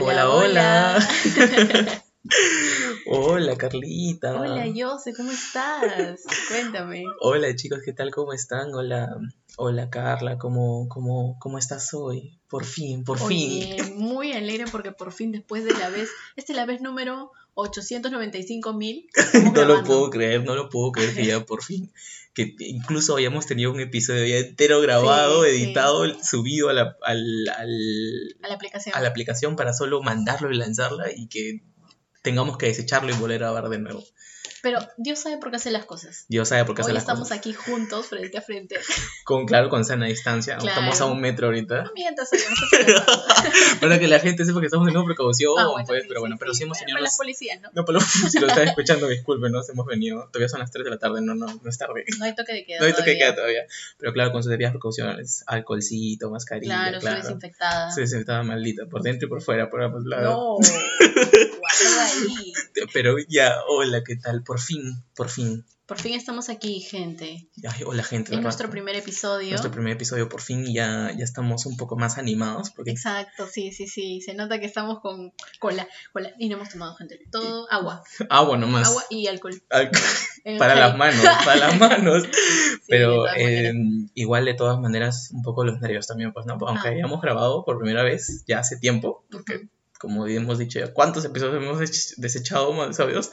Hola, hola. Hola, Carlita. Hola, Jose, ¿cómo estás? Cuéntame. Hola, chicos, ¿qué tal? ¿Cómo están? Hola, hola, Carla, ¿cómo, cómo, cómo estás hoy? Por fin, por Oye, fin. muy alegre porque por fin después de la vez, esta es la vez número 895 mil. No lo puedo creer, no lo puedo creer que ya por fin, que incluso habíamos tenido un episodio ya entero grabado, Sí, editado, subido a la, al, al- A la aplicación. a la aplicación para solo mandarlo y lanzarla y que tengamos que desecharlo y volver a ver de nuevo. Pero Dios sabe por qué hace las cosas. Dios sabe por qué hace Hoy las estamos cosas. aquí juntos, frente a frente. Con, claro, con sana distancia. Claro. Estamos a un metro ahorita. Mientras habíamos acelerado. Para que la gente sepa que estamos teniendo precaución, Ah, bueno, pues, sí, pero sí, bueno, pero sí hemos Para- tenido para los... las policías, ¿no? No, pero si lo están escuchando, disculpen, nos hemos venido. Todavía son las 3 de la tarde, no, no, no es tarde. No hay toque de queda. No hay toque todavía. queda todavía. Pero claro, con sus debidas precauciones, alcoholcito, mascarilla, Claro, claro. soy desinfectada. Sí, sí, estaba maldita, por dentro y por fuera, por ambos lados. No. Guarda ahí. Pero ya, hola, ¿qué tal? Por fin, por fin. Por fin estamos aquí, gente. Ay, hola, gente. Es nuestro primer episodio. Nuestro primer episodio, por fin, ya, ya estamos un poco más animados. Porque Exacto, sí, sí, sí. Se nota que estamos con cola, cola. Y no hemos tomado, gente. Todo agua. agua nomás. Agua y alcohol. Al- para las manos, para las manos. Pero eh, igual de todas maneras, un poco los nervios también, pues, ¿no? Aunque Ah. hayamos grabado por primera vez ya hace tiempo, porque. Como hemos dicho ya, ¿cuántos episodios hemos desechado más episodios?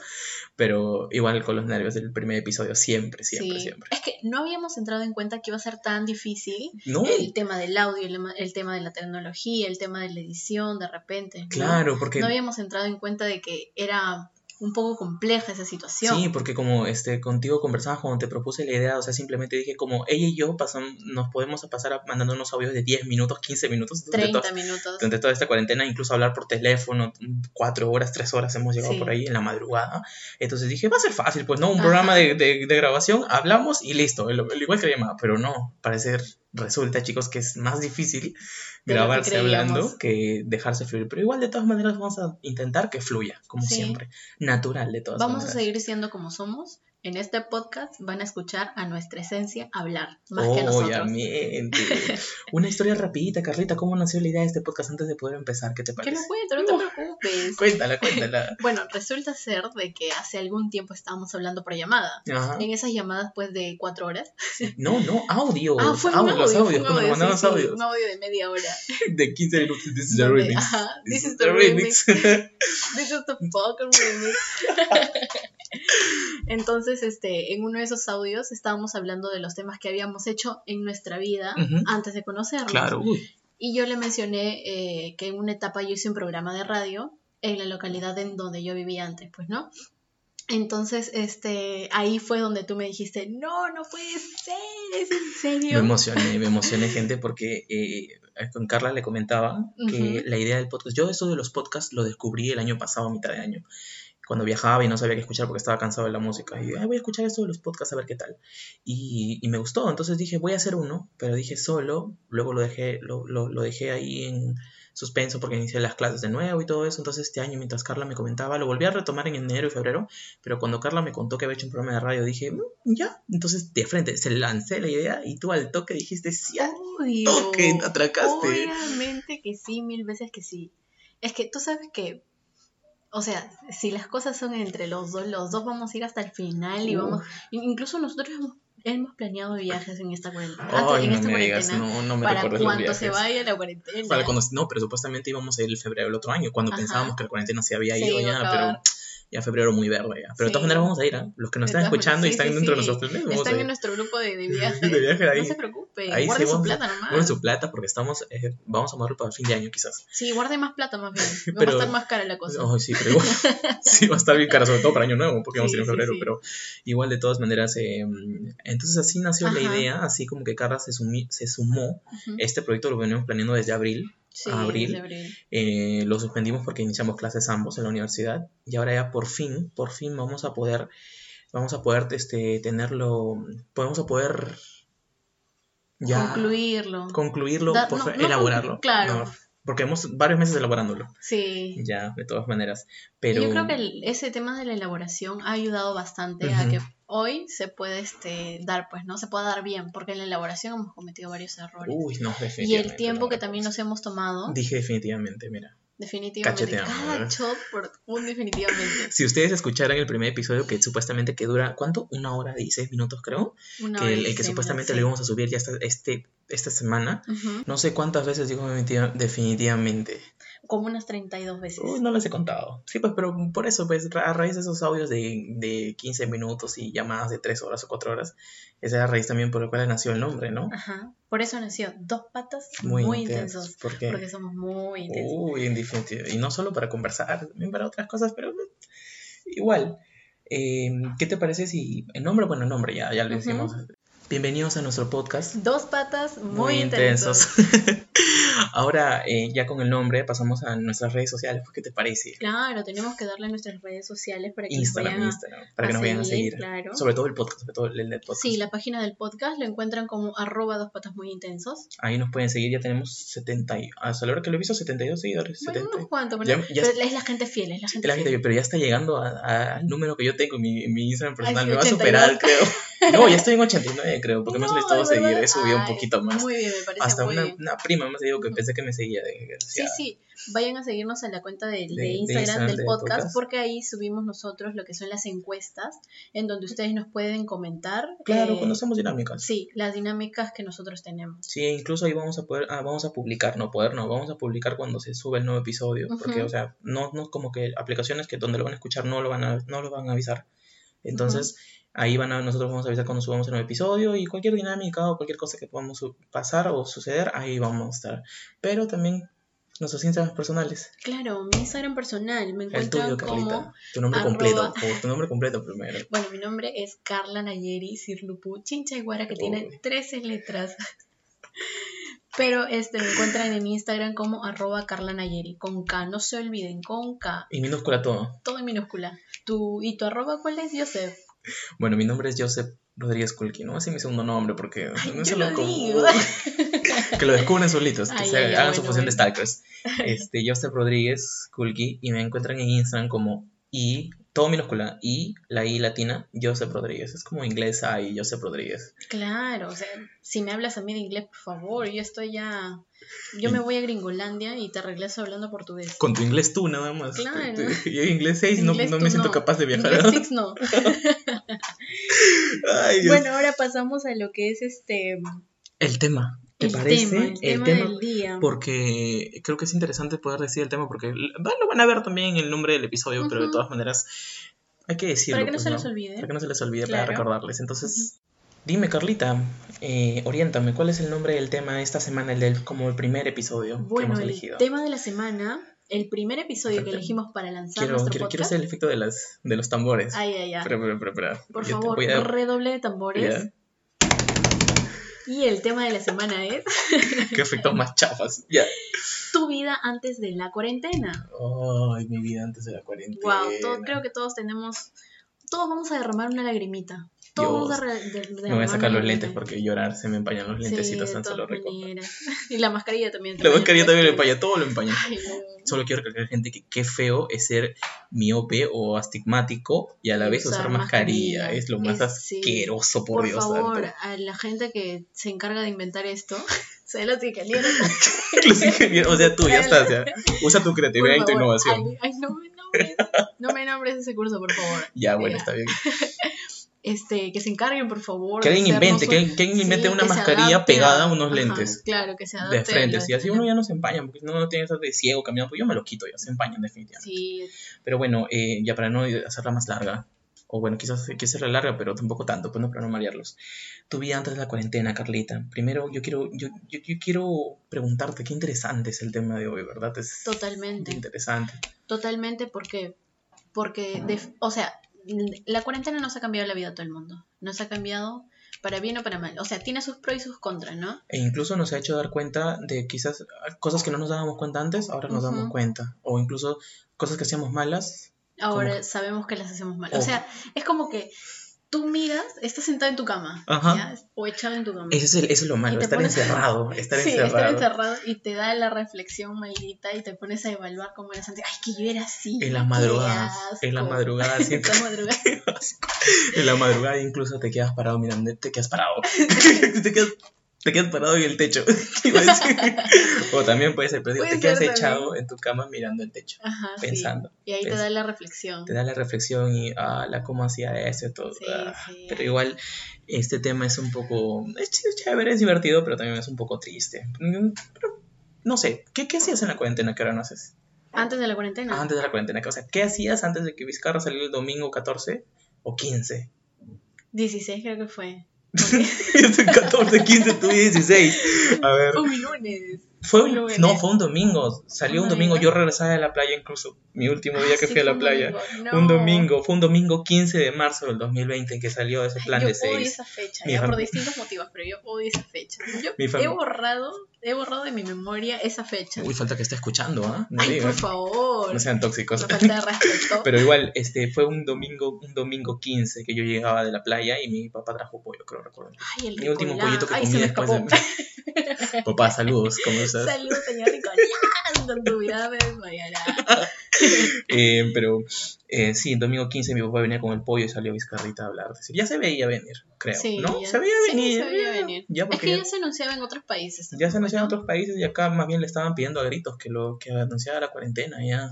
Pero igual con los nervios del primer episodio, siempre, siempre, Sí. siempre. Es que no habíamos entrado en cuenta que iba a ser tan difícil No, el tema del audio, el, ema- el tema de la tecnología, el tema de la edición, de repente. ¿no? claro, porque... No habíamos entrado en cuenta de que era un poco compleja esa situación. Sí, porque como este contigo conversabas cuando te propuse la idea, o sea, simplemente dije como ella y yo pasan, nos podemos pasar a- mandando unos audios de 10 minutos, 15 minutos, durante 30 toda- minutos. durante toda esta cuarentena, incluso hablar por teléfono, cuatro horas, tres horas hemos llegado Sí. por ahí en la madrugada. Entonces dije, va a ser fácil, pues no, un Ajá. programa de, de- de grabación, hablamos y listo, el- el igual que la llamada, pero no, parece, resulta chicos que es más difícil Que grabarse hablando que dejarse fluir, pero igual de todas maneras vamos a intentar que fluya, como Sí. siempre, natural de todas Vamos a maneras. seguir siendo como somos. En este podcast van a escuchar a nuestra esencia hablar, más que nosotros. Obviamente. Una historia rapidita, Carlita, ¿cómo nació la idea de este podcast antes de poder empezar? ¿Qué te Que parece? lo cuento, no te preocupes. Cuéntala, cuéntala. Bueno, resulta ser de que hace algún tiempo estábamos hablando por llamada. Ajá. En esas llamadas, pues, de cuatro horas. No, no, audios. ah, fue audios, audio, fue audios, audio, sí, audios. un audio de media hora. De 15 minutos. This is the remix. ajá, This is the remix. This is the fucking remix. Entonces, este, en uno de esos audios estábamos hablando de los temas que habíamos hecho en nuestra vida antes de conocernos. claro, uy. Y yo le mencioné eh, que en una etapa yo hice un programa de radio en la localidad en donde yo vivía antes, pues, ¿no? Entonces, este, ahí fue donde tú me dijiste, no, no puede ser, es en Me serio. emocioné, me emocioné, gente, porque eh, con Carla le comentaba que la idea del podcast, yo eso de los podcasts lo descubrí el año pasado, a mitad de año, cuando viajaba y no sabía qué escuchar porque estaba cansado de la música. Y "Ay, voy a escuchar esto de los podcasts a ver qué tal. Y, y me gustó, entonces dije, voy a hacer uno, pero dije solo, luego lo dejé, lo, lo, lo dejé ahí en suspenso porque inicié las clases de nuevo y todo eso. Entonces este año, mientras Carla me comentaba, lo volví a retomar en enero y febrero, pero cuando Carla me contó que había hecho un programa de radio, dije, "Mm, ya. Entonces de frente se lancé la idea y tú al toque dijiste, sí, al toque, atracaste. Obviamente que sí, mil veces que sí. Es que tú sabes que, o sea, si las cosas son entre los dos, los dos vamos a ir hasta el final y Uh. vamos, incluso nosotros hemos, hemos planeado viajes en esta cuarentena, Ay, en no esta me digas, cuarentena, no, no me para cuando se vaya la cuarentena. Para cuando- no, pero supuestamente íbamos a ir el febrero del otro año, cuando Ajá. pensábamos que la cuarentena se había ido ya, pero ya febrero muy verde ya. Pero de todas maneras vamos a ir, ¿ah? Los que nos De están escuchando y están sí, dentro de nosotros Están en nuestro grupo de, de viaje. De viaje ahí. No se preocupe, Ahí guarden su vamos plata nomás. Guarden su plata porque estamos, eh, vamos a moverlo para el fin de año quizás. Sí, guarden más plata más bien. Va a estar más cara la cosa. Ay, sí, pero igual, sí va a estar bien cara, sobre todo para año nuevo, porque vamos a ir en febrero, pero igual de todas maneras, eh, entonces así nació la idea, así como que Carla se, sumi- se sumó. Este proyecto lo venimos planeando desde abril, Sí, a abril. Eh, lo suspendimos porque iniciamos clases ambos en la universidad y ahora ya por fin, por fin vamos a poder, vamos a poder este, tenerlo, podemos a poder ya Concluirlo. concluirlo, Da- por no, fa- no elaborarlo. claro. No, porque hemos varios meses elaborándolo, Sí. ya, de todas maneras. Pero Yo creo que el- ese tema de la elaboración ha ayudado bastante a que hoy se puede este, dar, pues, ¿no? Se puede dar bien, porque en la elaboración hemos cometido varios errores. Uy, no, y definitivamente. el tiempo no, que también no. nos hemos tomado, Dije definitivamente, mira. Definitivamente. ¿verdad? shot por un definitivamente. Si ustedes escucharan el primer episodio que supuestamente que dura, ¿cuánto? Una hora y seis minutos creo. Una que hora el, y el que supuestamente minutos, lo íbamos a subir ya esta, este, esta semana. No sé cuántas veces digo definitiva- definitivamente. Como unas 32 veces. Uy, no les he contado. Sí, pues, pero por eso, pues, a raíz de esos audios de, de 15 minutos y llamadas de 3 horas o 4 horas, esa es la raíz también por la cual nació el nombre, ¿no? Ajá. Por eso nació Dos Patas Muy, Muy, intensos. intensos. ¿Por qué? Porque somos muy intensos. Uy, en definitiva. Y no solo para conversar, también para otras cosas, pero igual. Eh, ¿Qué te parece si el nombre, bueno, el nombre ya, ya lo decimos. Bienvenidos a nuestro podcast. Dos patas muy, intensos. Ahora, eh, ya con el nombre, pasamos a nuestras redes sociales. pues, ¿Qué te parece? Claro, tenemos que darle nuestras redes sociales para que nos Instagram, vayan a- para que a nos vayan a seguir, seguir. claro. Sobre todo el podcast, sobre todo el del podcast. Sí, la página del podcast lo encuentran como arroba dos patas muy intensos. Ahí nos pueden seguir, ya tenemos 70, y- hasta la hora que lo he visto, 72 seguidores. Bueno, 70. unos cuantos, Ya- bueno, ya- pero es la gente fiel, es la gente La gente, fiel. pero ya está llegando a- a- al número que yo tengo en mi, en mi Instagram personal. me va a 82. superar, creo. No, ya estoy en 89, creo, porque me ha No, solicitado seguir. He subido un poquito más. Muy bien, me parece Hasta muy una, bien. una prima me ha dicho que pensé que me seguía. De, Sí, sí, vayan a seguirnos en la cuenta de, de Instagram Instagram del podcast, podcast. porque ahí subimos nosotros lo que son las encuestas, en donde ustedes nos pueden comentar. Claro, eh, cuando somos dinámicas. Sí, las dinámicas que nosotros tenemos. Sí, incluso ahí vamos a poder, ah, vamos a publicar, no poder, no, vamos a publicar cuando se sube el nuevo episodio, porque, o sea, no, no como que aplicaciones que donde lo van a escuchar no lo van a, no lo van a avisar. Entonces, ahí van a, nosotros vamos a avisar cuando subamos el nuevo episodio y cualquier dinámica o cualquier cosa que podamos pasar o suceder, ahí vamos a estar. Pero también nuestros Instagram personales. Claro, mi Instagram personal me El encuentran tuyo, Carlita. como... Tu nombre arroba- completo, por tu nombre completo primero. Bueno, mi nombre es Carla Nayeri Sirlupu Chinchaiguara, que tiene Uy. 13 letras. Pero este, me encuentran en Instagram como arroba Carla Nayeri, con K, no se olviden, con K, Y minúscula todo. todo en minúscula. Tu, ¿Y tu arroba cuál es, Joseph? Bueno, mi nombre es Joseph Rodríguez Kulki, no voy a decir mi segundo nombre porque Ay, no se lo lo digo. que lo descubren solitos, que Ay, se hagan su bueno, función de stalkers. Este, Joseph Rodríguez Kulki y me encuentran en Instagram como y todo minúscula y la i latina Joseph Rodríguez. Es como inglés y Joseph Rodríguez. Claro, o sea, si me hablas a mí de inglés, por favor, yo estoy ya... Yo me voy a Gringolandia y te regreso hablando portugués. Con tu inglés tú nada más. Claro. Yo inglés 6 no, Inglés no me siento no. capaz de viajar. Inglés six no. Ay, Dios. Bueno, ahora pasamos a lo que es este... el tema. ¿Te el parece? tema, el, tema, del día. porque creo que es interesante poder decir el tema porque lo van a ver también en el nombre del episodio, pero de todas maneras hay que decirlo. Para que no pues, se les olvide. Para que no se les olvide, para Claro. recordarles. Entonces, dime Carlita, eh, oriéntame, ¿cuál es el nombre del tema esta semana, el del como el primer episodio que Bueno, hemos el elegido? tema de la semana, el primer episodio que Perfecto. elegimos para lanzar Quiero, nuestro quiero, quiero podcast. hacer el efecto de, las, de los tambores. Ay, ay, ay. Espera, espera, espera, espera. Por Yo favor, voy a- redoble de tambores. Ya. Y el tema de la semana es Qué efectos más chafas. Ya. tu vida antes de la cuarentena. Ay, mi vida antes de la cuarentena. Wow, creo que todos tenemos, todos vamos a derramar una lagrimita. Dios. de- Me voy a sacar los lentes porque llorar se me empañan los lentecitos Sí, tan solo maneras. Y la mascarilla también. La mascarilla también lo empaña, todo lo empaña. Ay. Solo quiero recalcar gente que qué feo es ser miope o astigmático y a la vez usar usar mascarilla. mascarilla. Es lo más Es- sí. asqueroso, por, Por Dios favor, santo. a la gente que se encarga de inventar esto, se los ingenieros. Los ingenieros, o sea, tú ya estás, ya. Usa tu creatividad y Por tu favor. innovación. Ay, ay, no me nombres. No me nombres ese curso, por favor. Ya, bueno, está bien. Este, que se encarguen, por favor. Que alguien invente, que, invente sí, una que mascarilla pegada a unos ajá, lentes Claro, que se adapte. de frente. los- Si así uno ya no se empaña, porque no, no tiene estar de ciego caminando, pues yo me lo quito ya, se empañan definitivamente. Sí, Pero bueno, eh, ya para no hacerla más larga, o bueno, quizás que hacerla larga, pero tampoco tanto, pues no, para no marearlos. Tu vida antes de la cuarentena, Carlita. Primero, yo quiero, yo, yo, yo quiero preguntarte qué interesante es el tema de hoy, ¿verdad? Es totalmente. interesante. Totalmente, porque, porque, de- o sea, la cuarentena nos ha cambiado la vida a todo el mundo. Nos ha cambiado para bien o para mal. O sea, tiene sus pros y sus contras, ¿no? E incluso nos ha hecho dar cuenta de quizás cosas que no nos dábamos cuenta antes, ahora nos damos cuenta. O incluso cosas que hacíamos malas. Ahora Como- sabemos que las hacemos mal. O sea, es como que tú miras, estás sentado en tu cama, Ajá. ¿ya? o echado en tu cama. Eso es, el- eso es lo malo, estar pones- encerrado. Estar sí, encerrado. estar encerrado y te da la reflexión maldita y te pones a evaluar cómo eras antes. Ay, que yo era así. En las madrugadas. En las asco". madrugadas En las madrugadas. En la madrugada incluso te quedas parado mirando, te quedas parado. te quedas te quedas parado en el techo. O también puede ser, pero digo, Puede te quedas echado también. en tu cama mirando el techo, Ajá, sí. pensando. Y ahí te da la reflexión. Te da la reflexión y, ah, la cómo hacía eso y todo. Sí, ah. sí. Pero igual, este tema es un poco. Es ch- es chévere, es divertido, pero también es un poco triste. Mm, pero, no sé, ¿qué, ¿qué hacías en la cuarentena que ahora no haces? Antes de la cuarentena. Antes de la cuarentena, o sea, ¿qué hacías antes de que Vizcarra saliera el domingo 14 o 15? 16 creo que fue. Yo soy 14, 15, tú 16. A ver. Fue mi lunes. Fue un un, lunes. no, fue un domingo. Salió ¿Un un domingo. Yo regresaba de la playa incluso. Mi último día Ah, que sí, fui a la playa. domingo. Un domingo. Fue un domingo 15 de marzo del 2020 que salió ese plan yo de odio 6. esa fecha, ya por distintos motivos, pero yo odio esa fecha. Yo he borrado, he borrado de mi memoria esa fecha. Uy, falta que esté escuchando, ¿ah? No Ay, por favor. No sean tóxicos. Falta de respeto. Pero igual, este, fue un domingo, un domingo 15 que yo llegaba de la playa y mi papá trajo pollo, creo recuerdo. Ay, el Mi último pollito que Ay, comí después de... Papá, saludos, ¿cómo estás? Saludos, señor Nicolás. Con tu vida me desmayará. Eh, pero eh, sí, domingo 15 mi papá venía con el pollo y salió Vizcarrita a hablar. Decir, ya se veía venir, creo, Sí, ¿no? ya- se veía sí, venir. se veía venir. Ya Es que ya, ya se anunciaba en otros países. ya se anunció en otros países y acá más bien le estaban pidiendo a gritos que lo que anunciaba la cuarentena. Ya,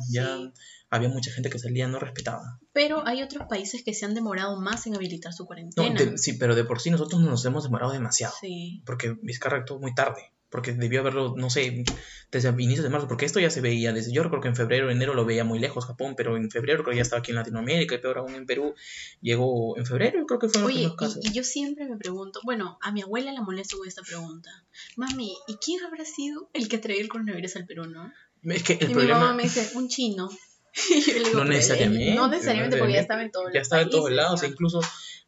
había mucha gente que salía no respetaba. Pero hay otros países que se han demorado más en habilitar su No, cuarentena. de- sí, pero de por sí nosotros nos hemos demorado demasiado. Sí. Porque Vizcarra actuó muy tarde. Porque debió haberlo, no sé, desde inicios de marzo. Porque esto ya se veía desde. Yo recuerdo que en febrero, enero lo veía muy lejos Japón. Pero en febrero creo que ya estaba aquí en Latinoamérica. Y peor aún en Perú. Llegó en febrero, creo que fueron los Oye, primeros casos. y, y yo siempre me pregunto, bueno, a mi abuela la molesto con esta pregunta. Mami, ¿y quién habrá sido el que traía el coronavirus al Perú, no? Es que el y mi problema. mamá me dice, un chino. Y yo le digo, No "Pero, necesariamente, No necesariamente, porque ya estaba en todos Ya los estaba en todos lados. incluso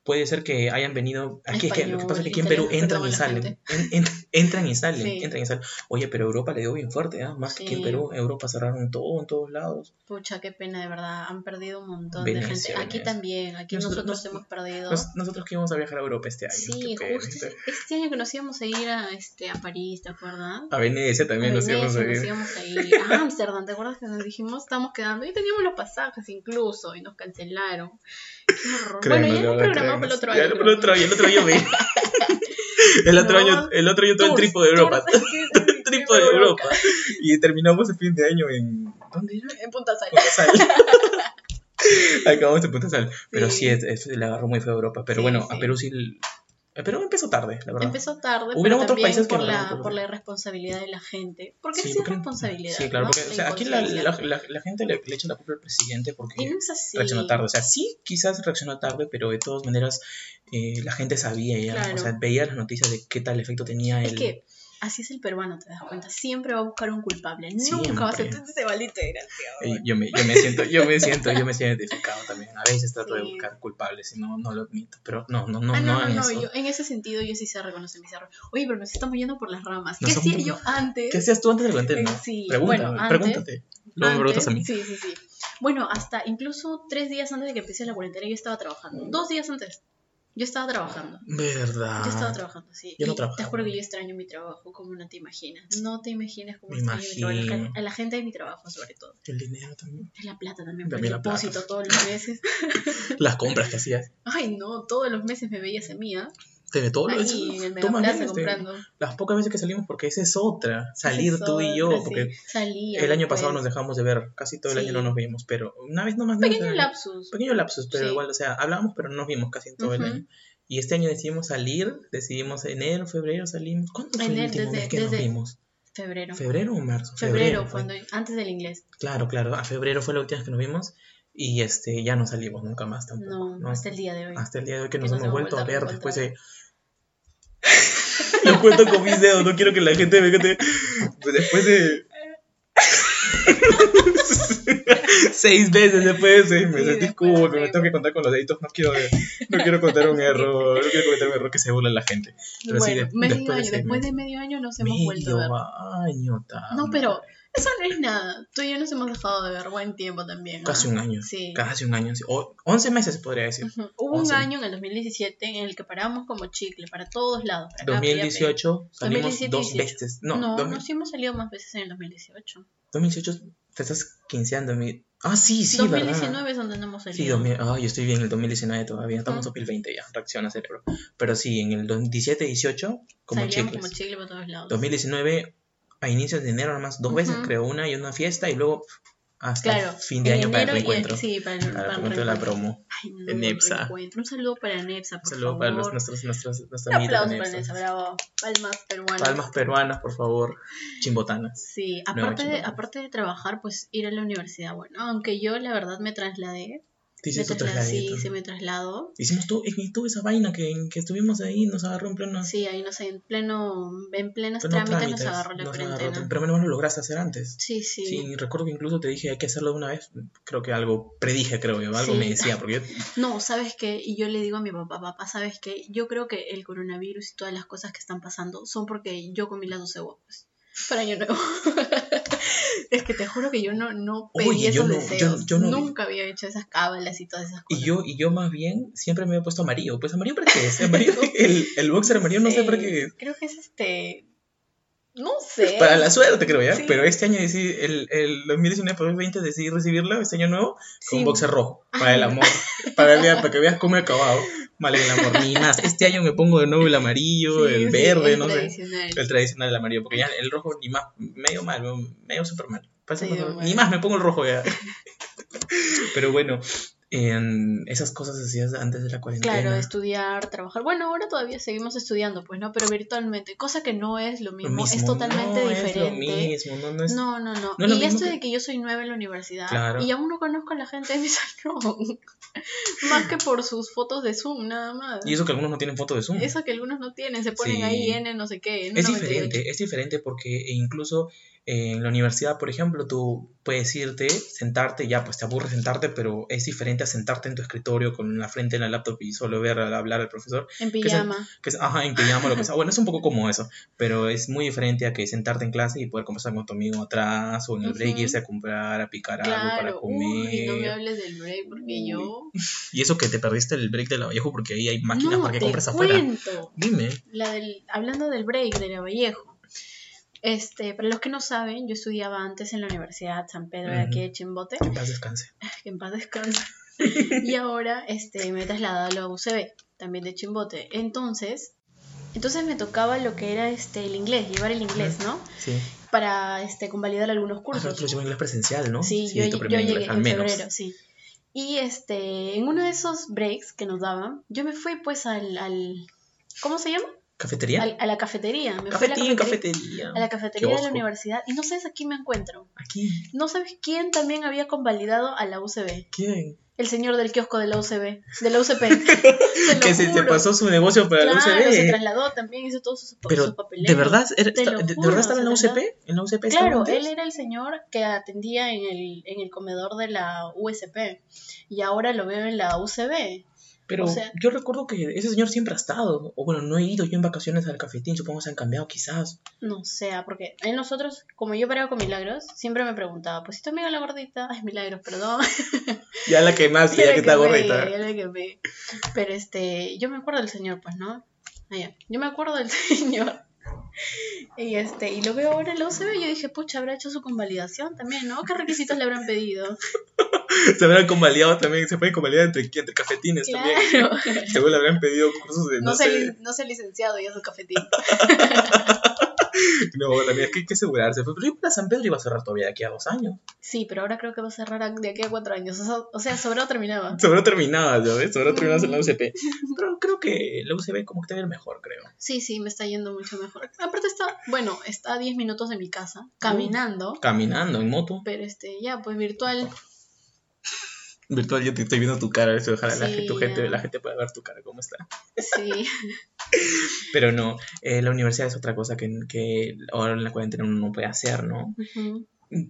puede ser que hayan venido. Aquí es que lo que pasa es que aquí en Español, Perú entran y salen. En- en- entran y salen. Sí. Entran y salen. Oye, pero Europa le dio bien fuerte, ¿ah? Más que aquí en Sí. Perú. Europa cerraron todo en todos lados. Pucha, qué pena, de verdad. Han perdido un montón de Venecia, gente. Aquí Venecia. también, aquí Nosotros- nosotros, nos- hemos perdido. Nos- nosotros que íbamos a viajar a Europa este año. Sí, justo este año que nos íbamos a ir a, este, a París, ¿te acuerdas? A Venecia también A nos íbamos a Venecia, ir. nos íbamos a ir a Ámsterdam, ¿te acuerdas que nos dijimos estamos quedando? Y teníamos los pasajes incluso y nos cancelaron. Créeme, bueno, ya no programamos el otro año. el otro año, el otro año me- El otro No. año, el otro año todo el tripo de Europa. sí, tripo de Europa. Y terminamos el fin de año en. ¿Dónde era? En Punta Sal. Punta Sal. Acabamos en Punta Sal. Pero sí, Sí. es- es- le agarró muy feo a Europa. Pero Sí, bueno, a. Perú sí. A Perú empezó tarde, la verdad. Empezó tarde, Hubieron pero otros países que por, agarraron la, todo. por la irresponsabilidad de la gente. Porque Sí, es porque- irresponsabilidad. Sí, claro, ¿no? porque o sea, aquí la, la, gente le, le echa la culpa al presidente porque no reaccionó tarde. O sea, sí, quizás reaccionó tarde, pero de todas maneras eh, la gente sabía ya. Claro. O sea, veía las noticias de qué tal efecto tenía Es el. que así es el peruano, te das cuenta. Siempre va a buscar un culpable. Siempre. Nunca va a ser ese maldito desgraciado. Eh, Yo me, yo me siento, yo me siento, yo me siento identificado también. A veces trato de Sí. buscar culpables y no, no lo admito. Pero no, no, no, ah, no, no, hagan no, eso. yo en ese sentido yo sí sé reconocer mis errores. Oye, pero nos estamos yendo por las ramas. ¿Qué hacía yo antes? ¿Qué hacías tú antes de la cuarentena? Eh, sí, Pregúntame, bueno, antes- pregúntate. Luego me preguntas a mí. Sí, sí, sí. Bueno, hasta incluso tres días antes de que empiece la cuarentena yo estaba trabajando. Dos días antes. Yo estaba trabajando. Verdad. Yo estaba trabajando, sí. Yo no trabajaba. Te juro que yo extraño mi trabajo como no te imaginas. No te imaginas cómo Me extraño mi trabajo. imagino. A la gente de mi trabajo, sobre todo. El dinero también. La plata también, por También el la plata. depósito todos los meses. Las compras que hacías. Ay, no, todos los meses me veías a mí, ¿ah? Te todo lo Ahí en el Tú más Megaplaza bien, este. Las pocas veces que salimos, porque esa es otra. Salir es tú y yo, sí. porque Salía, el año pasado nos pues. dejamos de ver. Casi todo el Sí. año no nos vimos, pero una vez nomás. Pequeño nos- lapsus. Pequeño lapsus, pero Sí. igual, o sea, hablábamos, pero no nos vimos casi en todo el año. Y este año decidimos salir, decidimos enero, febrero salimos. ¿Cuándo fue Enero, última desde- vez que nos vimos? Febrero. ¿Febrero o marzo? Febrero, cuando, antes del inglés. Claro, claro, a febrero fue la última vez que nos vimos y este ya no salimos nunca más tampoco. No, ¿no? hasta el día de hoy. Hasta el día de hoy que Que nos hemos vuelto a vuelto a ver después de... Lo cuento con mis dedos, no quiero que la gente me que Después de... seis veces después de seis meses, Sí, de disculpe, me tengo que contar con los deditos, no quiero, no quiero contar un error, no quiero contar un error que se burla la gente. Pero sí, bueno, de- medio después de año, seis después de medio año nos hemos vuelto a ver. Medio año. No, pero eso no es nada. Tú y yo nos hemos dejado de ver buen tiempo también. ¿ah? Casi un año. Sí. Casi un año. sí. O, 11 meses podría decir. Ujú. Hubo un Once. año en el 2017 en el que paramos como chicle para todos lados. Para acá, para allá, 2018 salimos 2017, dos 18. veces. para. No, No, dos- no, sí hemos salido más veces en el 2018. 2018 te estás quinceando. mi- Ah, sí, sí, 2019 ¿verdad? es donde no hemos Sí, salido. 2000, ah, yo estoy bien en el 2019 todavía, estamos en Ujú. 2020 ya, reacciona cerebro. Pero sí, en el 17, 18, como Salíamos chicles. como chicle por todos lados. 2019, a inicios de enero, nada más dos veces, Ujú. creo, una y una fiesta, y luego hasta Claro, fin de año para el reencuentro. sí, para el, Para el para el reencuentro de la promo. Ay, no, de el Nepsa. Un saludo para Nepsa, por Un saludo favor. para los, nuestros, nuestros, nuestros Un de aplauso para Nepsa. Bravo. Palmas peruanas. Palmas peruanas, por favor. Chimbotanas. Sí, aparte, de, chingón. aparte de trabajar, pues ir a la universidad. Bueno, aunque yo la verdad me trasladé. Te hiciste sí, sí me traslado. Hicimos todo, toda esa vaina que, que estuvimos ahí, nos agarró en pleno. Sí, ahí no sé, en pleno, en plenos pleno trámites, trámites, nos agarró la nos agarró, cuarentena. pero menos mal lo lograste hacer antes. Sí, sí. Sí, recuerdo que incluso te dije hay que hacerlo de una vez. Creo que algo predije, creo yo, algo Sí. me decía, porque yo No, ¿sabes qué? Y yo le digo a mi papá, papá, ¿sabes qué? Yo creo que el coronavirus y todas las cosas que están pasando son porque yo comí las 12 huevos. Para año nuevo. es que te juro que yo no, no pedí Oye, yo esos no- yo- deseos. yo no- Nunca había hecho esas cábalas y todas esas Y cosas. yo, y yo más bien siempre me he puesto amarillo. Pues amarillo para qué es. Amarillo, el, el boxer amarillo no sé para qué es. Creo que es este. No sé. Para la suerte, creo ya. Sí. Pero este año decidí, el, el 2019 por 2020 decidí recibirlo, este año nuevo, con Sí. boxer rojo. Para el amor. Para, el- para que veas cómo he acabado. Vale, el amor. Ni más. Este año me pongo de nuevo el amarillo, Sí, el verde, el no sé. tradicional. El tradicional, el amarillo. Porque ya el rojo ni más. Medio mal, medio super mal. Parece Medio mal. Ni más me pongo el rojo ya. Pero bueno, en esas cosas hacías antes de la cuarentena. Claro, estudiar, trabajar. Bueno, ahora todavía seguimos estudiando, pues no, pero virtualmente, cosa que no es lo Lo mismo, es totalmente no diferente. Es lo mismo, no, no es No, no, no. no es lo y esto que- de que yo soy nueva en la universidad Claro. y aún no conozco a la gente de mi salón. más que por sus fotos de Zoom, nada más. Y eso que algunos no tienen foto de Zoom. Eso que algunos no tienen, se ponen Sí. ahí N no sé qué. Es N98. diferente, es diferente porque incluso en la universidad, por ejemplo, tú puedes irte, sentarte, ya pues te aburre sentarte, pero es diferente a sentarte en tu escritorio con la frente en la laptop y solo ver hablar al profesor, En que es- pijama. que es, ajá, en pijama, lo que sea. Bueno, es un poco como eso, pero es muy diferente a que sentarte en clase y poder conversar con tu amigo atrás o en el break Ujú. irse a comprar, a picar algo para comer. uy, no me hables del break porque yo. Y eso que te perdiste el break de la Vallejo porque ahí hay máquinas no, para que te compres afuera. cuento. Dime. La del, hablando del break de la Vallejo. Este, para los que no saben, yo estudiaba antes en la Universidad San Pedro de aquí de Chimbote, Que en paz descanse. que en paz descanse. y ahora este, me he trasladado a la UCB, también de Chimbote. Entonces, entonces me tocaba lo que era este, el inglés, llevar el inglés, ¿no? Sí. Para este, convalidar algunos Ah, pero cursos. tú inglés presencial, ¿no? Sí, yo, tu yo primer llegué inglés, al en menos. febrero, sí. Y este, en uno de esos breaks que nos daban, yo me fui pues al, al ¿cómo se llama? ¿Cafetería? Al- a la cafetería. Me fui a la Cafetín, cafetería, cafetería. a la cafetería de la universidad. Y no sabes a quién me encuentro. Aquí. No sabes quién también había convalidado a la UCB. ¿Quién? El señor del kiosco de la UCB, de la UCP. Que se te juro. pasó su negocio para claro, la se UCB. trasladó también, hizo todos sus, sus Pero, papeleos. ¿de verdad, era- lo de, juro, verdad estaba en la se UCP? ¿En la UCP Claro, él era el señor que atendía en el, en el comedor de la USP y ahora lo veo en la UCB. Pero o sea- yo recuerdo que ese señor siempre ha estado. O bueno, no he ido yo en vacaciones al cafetín, supongo que se han cambiado quizás. No sé, porque en nosotros, como yo paraba con Milagros, siempre me preguntaba, pues si tu amiga la gordita, ay Milagros, perdón. Ya la que más, ya, la que está gordita. ya la quemé. Pero este, yo me acuerdo del señor, pues, ¿no? Ah, ya. Yo me acuerdo del señor. Y este, y lo veo ahora en la UCB y yo dije, pucha, habrá hecho su convalidación también, ¿no? ¿Qué requisitos le habrán pedido? Se habrán convalidado también, se pueden convalidar entre, entre cafetines también. Seguro le habrán pedido cursos de, no, No, sé. no sé licenciado ya su cafetín. No, también es que hay que asegurarse. Pero San Pedro iba a cerrar todavía de aquí a dos años. Sí, pero ahora creo que va a cerrar de aquí a cuatro años. O sea, o sea sobrado terminaba. Sobró terminada, ¿ya ves? Sobró terminada en la Mm. UCP. Pero creo que la UCB como que te mejor, creo. Sí, sí, me está yendo mucho mejor. Aparte está, bueno, está a 10 minutos de mi casa, caminando. Caminando en moto. Pero este, ya, pues virtual. Virtual, yo te estoy viendo tu cara. Eso, ojalá la, gente, tu gente, la gente pueda ver tu cara, cómo está. Sí. Pero no, eh, la universidad es otra cosa que, que ahora en la cuarentena uno no puede hacer, ¿no?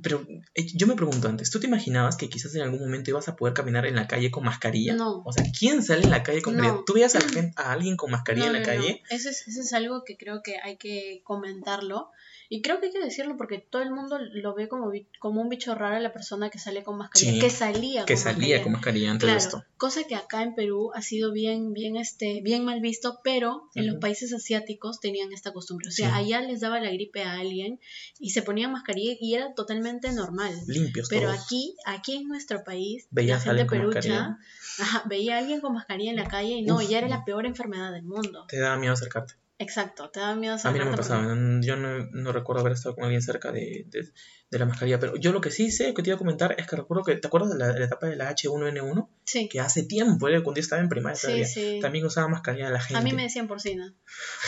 Pero eh, yo me pregunto antes, ¿tú te imaginabas que quizás en algún momento ibas a poder caminar en la calle con mascarilla? No. O sea, ¿quién sale en la calle con No. mascarilla? ¿Tú veías a, a alguien con mascarilla No, en la no, no. calle? Eso es, eso es algo que creo que hay que comentarlo. Y creo que hay que decirlo porque todo el mundo lo ve como, como un bicho raro a la persona que sale con mascarilla. Sí, que salía Que con salía mascarilla. con mascarilla antes Claro, de esto. cosa que acá en Perú ha sido bien, bien, este, bien mal visto, pero en los países asiáticos tenían esta costumbre. O sea, Sí. allá les daba la gripe a alguien y se ponían mascarilla y era totalmente normal. Limpios Pero todos. aquí, aquí en nuestro país, Veías la gente perucha ajá, veía a alguien con mascarilla en la calle y no, Uf, ya era la peor enfermedad del mundo. Te da miedo acercarte. Exacto, te da miedo A mí no me pasaba, porque- no- yo no, no recuerdo haber estado con alguien cerca de, de, de la mascarilla, pero yo lo que sí sé, que te iba a comentar, es que recuerdo que, ¿te acuerdas de la, de la etapa de la H1N1? Sí, Que hace tiempo, era cuando yo estaba en primaria sí, todavía, sí. también usaba mascarilla la gente. A mí me decían porcina.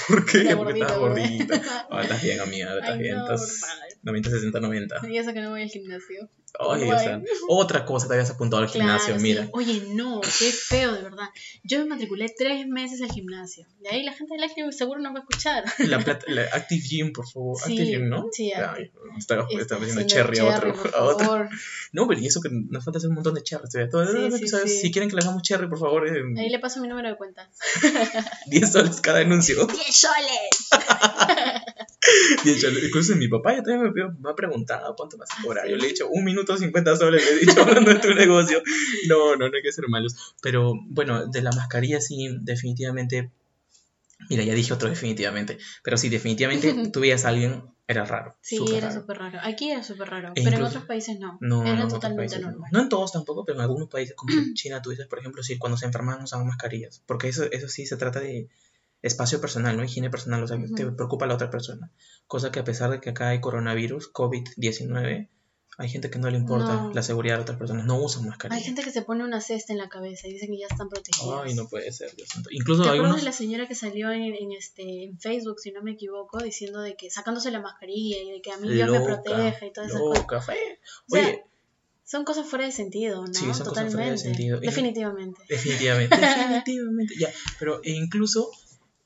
¿Por qué? Era Porque estabas gordita. Ah, estás bien, amiga, estás Ay, bien, no, estás favor. 90, 60, 90. Y eso que no voy al gimnasio. Ay, o sea, otra cosa te habías apuntado al gimnasio, Claro, mira. sí. Oye, no, qué feo, de verdad. Yo me matriculé tres meses al gimnasio. De ahí la gente del Active seguro no va a escuchar. La, plata- la Active Gym, por favor. Active Gym, ¿no? sí, Ay, Está estaba diciendo haciendo cherry a otro. por a otro. favor. No, pero y eso que nos falta hacer un montón de cherry. todavía. Sí, sí. Si quieren que le hagamos cherry, por favor, eh, Ahí le paso mi número de cuenta. 10 soles cada anuncio. ¡10 soles! 10 soles. Incluso mi papá ya también me, me ha preguntado cuánto vas a cobrar. Yo le he dicho un minuto 50 soles, le he dicho hablando de tu negocio. No, no, no hay que ser malos. Pero bueno, de la mascarilla sí, definitivamente. Mira, ya dije otro definitivamente. Pero sí, definitivamente tú veías a alguien, era raro. Sí, era súper raro. Aquí era súper raro, E pero en otros países no. No, era no, totalmente países no. normal. No en todos tampoco, pero en algunos países como en China, tú dices, por ejemplo, si cuando se enferman usan mascarillas, porque eso, eso sí se trata de espacio personal, ¿no? Higiene personal, o sea, te preocupa la otra persona. Cosa que a pesar de que acá hay coronavirus, COVID-19, hay gente que no le importa No. la seguridad de otras personas, no usan mascarilla. Hay gente que se pone una cesta en la cabeza y dicen que ya están protegidos. Ay, no puede ser, Dios santo. Incluso ¿Te hay acuerdas unos... de la señora que salió en, en este, en Facebook, si no me equivoco, diciendo de que sacándose la mascarilla y de que a mí Dios me protege y todas esas cosas? loca, fue. O sea, Oye, Son cosas fuera de sentido, ¿no? Sí, son cosas fuera de Totalmente. sentido. Definitivamente. Definitivamente, definitivamente, ya. Pero e incluso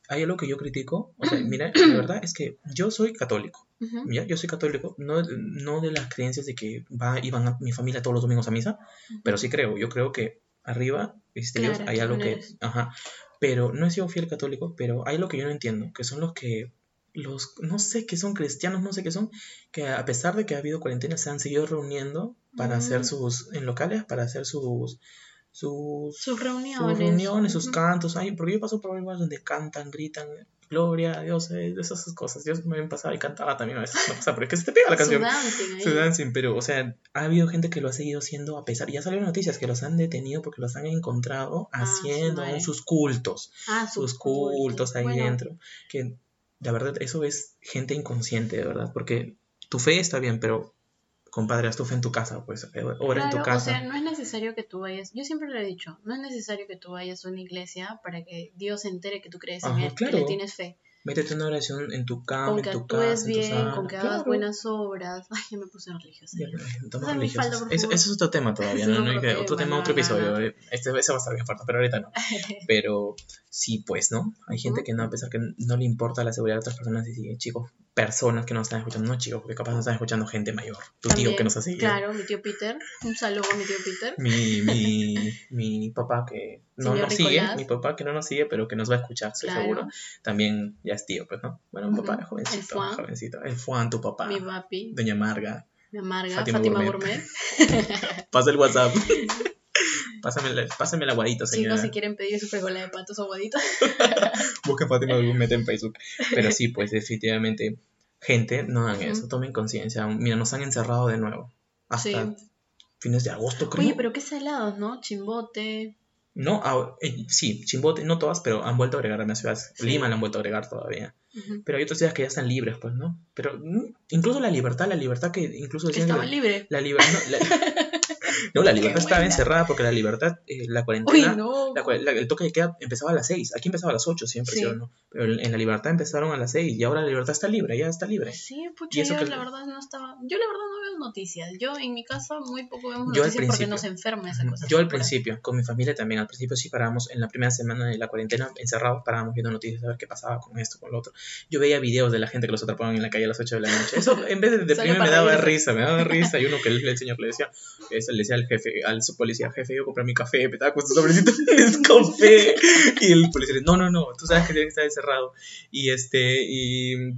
hay algo que yo critico. O sea, mira, la verdad es que yo soy católico. ¿ya? Yo soy católico, no, no de las creencias de que va, iban a, mi familia todos los domingos a misa, pero sí creo. Yo creo que arriba, este Dios, Claro, hay tú algo que. eres. Ajá. Pero no he sido fiel católico, pero hay algo que yo no entiendo, que son los que. Los, no sé qué son cristianos, no sé qué son, que a pesar de que ha habido cuarentena, se han seguido reuniendo para Mm. hacer sus, en locales, para hacer sus, sus, Sus reuniones. sus reuniones, sus Ujú. cantos, ay, porque yo paso por lugares donde cantan, gritan, gloria a Dios, eh, esas cosas. Yo me pasaba y cantaba también a veces, no pasa, pero es que se te pega la canción. Su dancing, pero, o sea, ha habido gente que lo ha seguido haciendo a pesar, ya salieron noticias que los han detenido porque los han encontrado Ah, haciendo sus cultos, Ah, sus cultos ahí Bueno, dentro, que la verdad eso es gente inconsciente, de verdad, porque tu fe está bien, pero compadre, haz tu fe en tu casa, pues, eh, ora en tu Claro, casa. o sea, no es necesario que tú vayas, yo siempre lo he dicho, no es necesario que tú vayas a una iglesia para que Dios se entere que tú crees en Ajá, Él, que claro. le tienes fe. Métete en una oración en tu cama, Con en que tu actúes casa, en tu sala. con que hagas Claro. buenas obras. Ay, ya me puse religiosa. Ya, falda, por Eso, eso es otro tema todavía, ¿no? No otro que- otro tema, no, otro no, episodio. no. Este, ese va a estar bien fuerte, pero ahorita no. Pero sí, pues, ¿no? Hay gente Ujú. que no, a pesar que no le importa la seguridad de otras personas, y sigue, chicos, personas que no están escuchando, no chicos, porque capaz no están escuchando gente mayor. Tu tío También, que nos ha seguido. Claro, mi tío Peter. Un saludo a mi tío Peter. Mi, mi, mi papá que no Señor nos sigue, Nicolás. mi papá que no nos sigue, pero que nos va a escuchar, estoy Claro. seguro. También ya es tío, pues, ¿no? Bueno, un papá Ujú. es jovencito, El Fuan. jovencito. El Fuan, tu papá. Mi papi. Doña Marga. Mi amarga. Fátima Fátima, Gourmet. Gourmet. Pasa el WhatsApp. pásame, la, pásame el aguadito, señora. Chicos, si quieren pedir su frijola de patos aguaditos. Busca Fátima Gourmet en Facebook. Pero sí, pues definitivamente, gente, no hagan eso, Ujú. tomen conciencia. Mira, nos han encerrado de nuevo. Hasta Sí. fines de agosto, creo. Oye, pero qué salados, ¿no? Chimbote. No, ah, eh, sí, Chimbote, no todas, pero han vuelto a agregar a más ciudades. Sí. Lima la han vuelto a agregar todavía. Pero hay otras ciudades que ya están libres, pues, ¿no? Pero mm, incluso la libertad, la libertad que incluso Que decían que estaba la, la libertad... No, la, no, la libertad estaba encerrada porque la libertad, eh, la Uy, cuarentena... no. La cua- la- el toque de queda empezaba a las 6. Aquí empezaba a las 8 siempre, Sí. ¿sí o no? Pero en la libertad empezaron a las 6 y ahora la libertad está libre, ya está libre. Sí, Y pucha, eso yo que- la verdad no estaba. Yo la verdad no veo noticias. Yo en mi casa muy poco vemos Yo noticias porque nos enferma esa cosa. Yo al principio, con mi familia también, al principio sí parábamos, en la primera semana de la cuarentena, encerrados, parábamos viendo noticias, a ver qué pasaba con esto, con lo otro. Yo veía videos de la gente que los atrapaban en la calle a las 8 de la noche. Eso en vez de deprimirme me daba risa, me daba risa. Y uno que el señor le decía, eso le decía al jefe, al su policía, jefe, yo compré mi café, me estaba con su sobrecito de café. Y el policía le dice, no, no, no, tú sabes que tiene que estar encerrado. Y este, y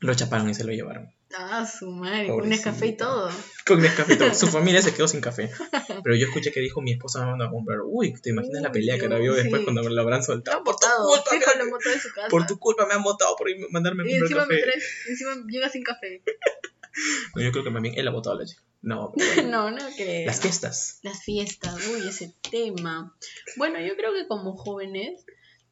lo chaparon y se lo llevaron. Ah, su madre, con un Pobrecito. café y todo. Con Nescafé y todo. Su familia se quedó sin café. Pero yo escuché que dijo mi esposa me mandó a comprar. Uy, ¿te imaginas la Uy, pelea que Dios, ahora vio después sí. cuando la habrán soltado? Por tu culpa, me- de su casa. por tu culpa me han votado por mandarme a y comprar encima me café. traes, encima llega sin café. No, yo creo que más bien él ha votado a la chica. No, no, no creo. Las fiestas. Las fiestas, uy, ese tema. Bueno, yo creo que como jóvenes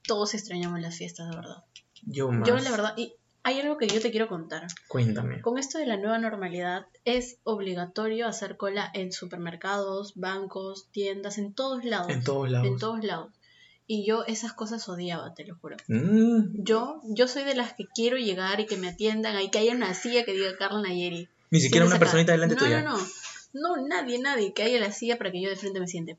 todos extrañamos las fiestas, de verdad. Yo más. Yo, la verdad, y hay algo que yo te quiero contar. Cuéntame. Con esto de la nueva normalidad, es obligatorio hacer cola en supermercados, bancos, tiendas, en todos lados. En todos lados. En todos lados. Y yo esas cosas odiaba, te lo juro. Mm, Yo, yo soy de las que quiero llegar y que me atiendan, ahí que haya una silla que diga Carla Nayeri. Ni siquiera una personita delante no, tuya. No, no, no, nadie, nadie, que haya la silla para que yo de frente me siente.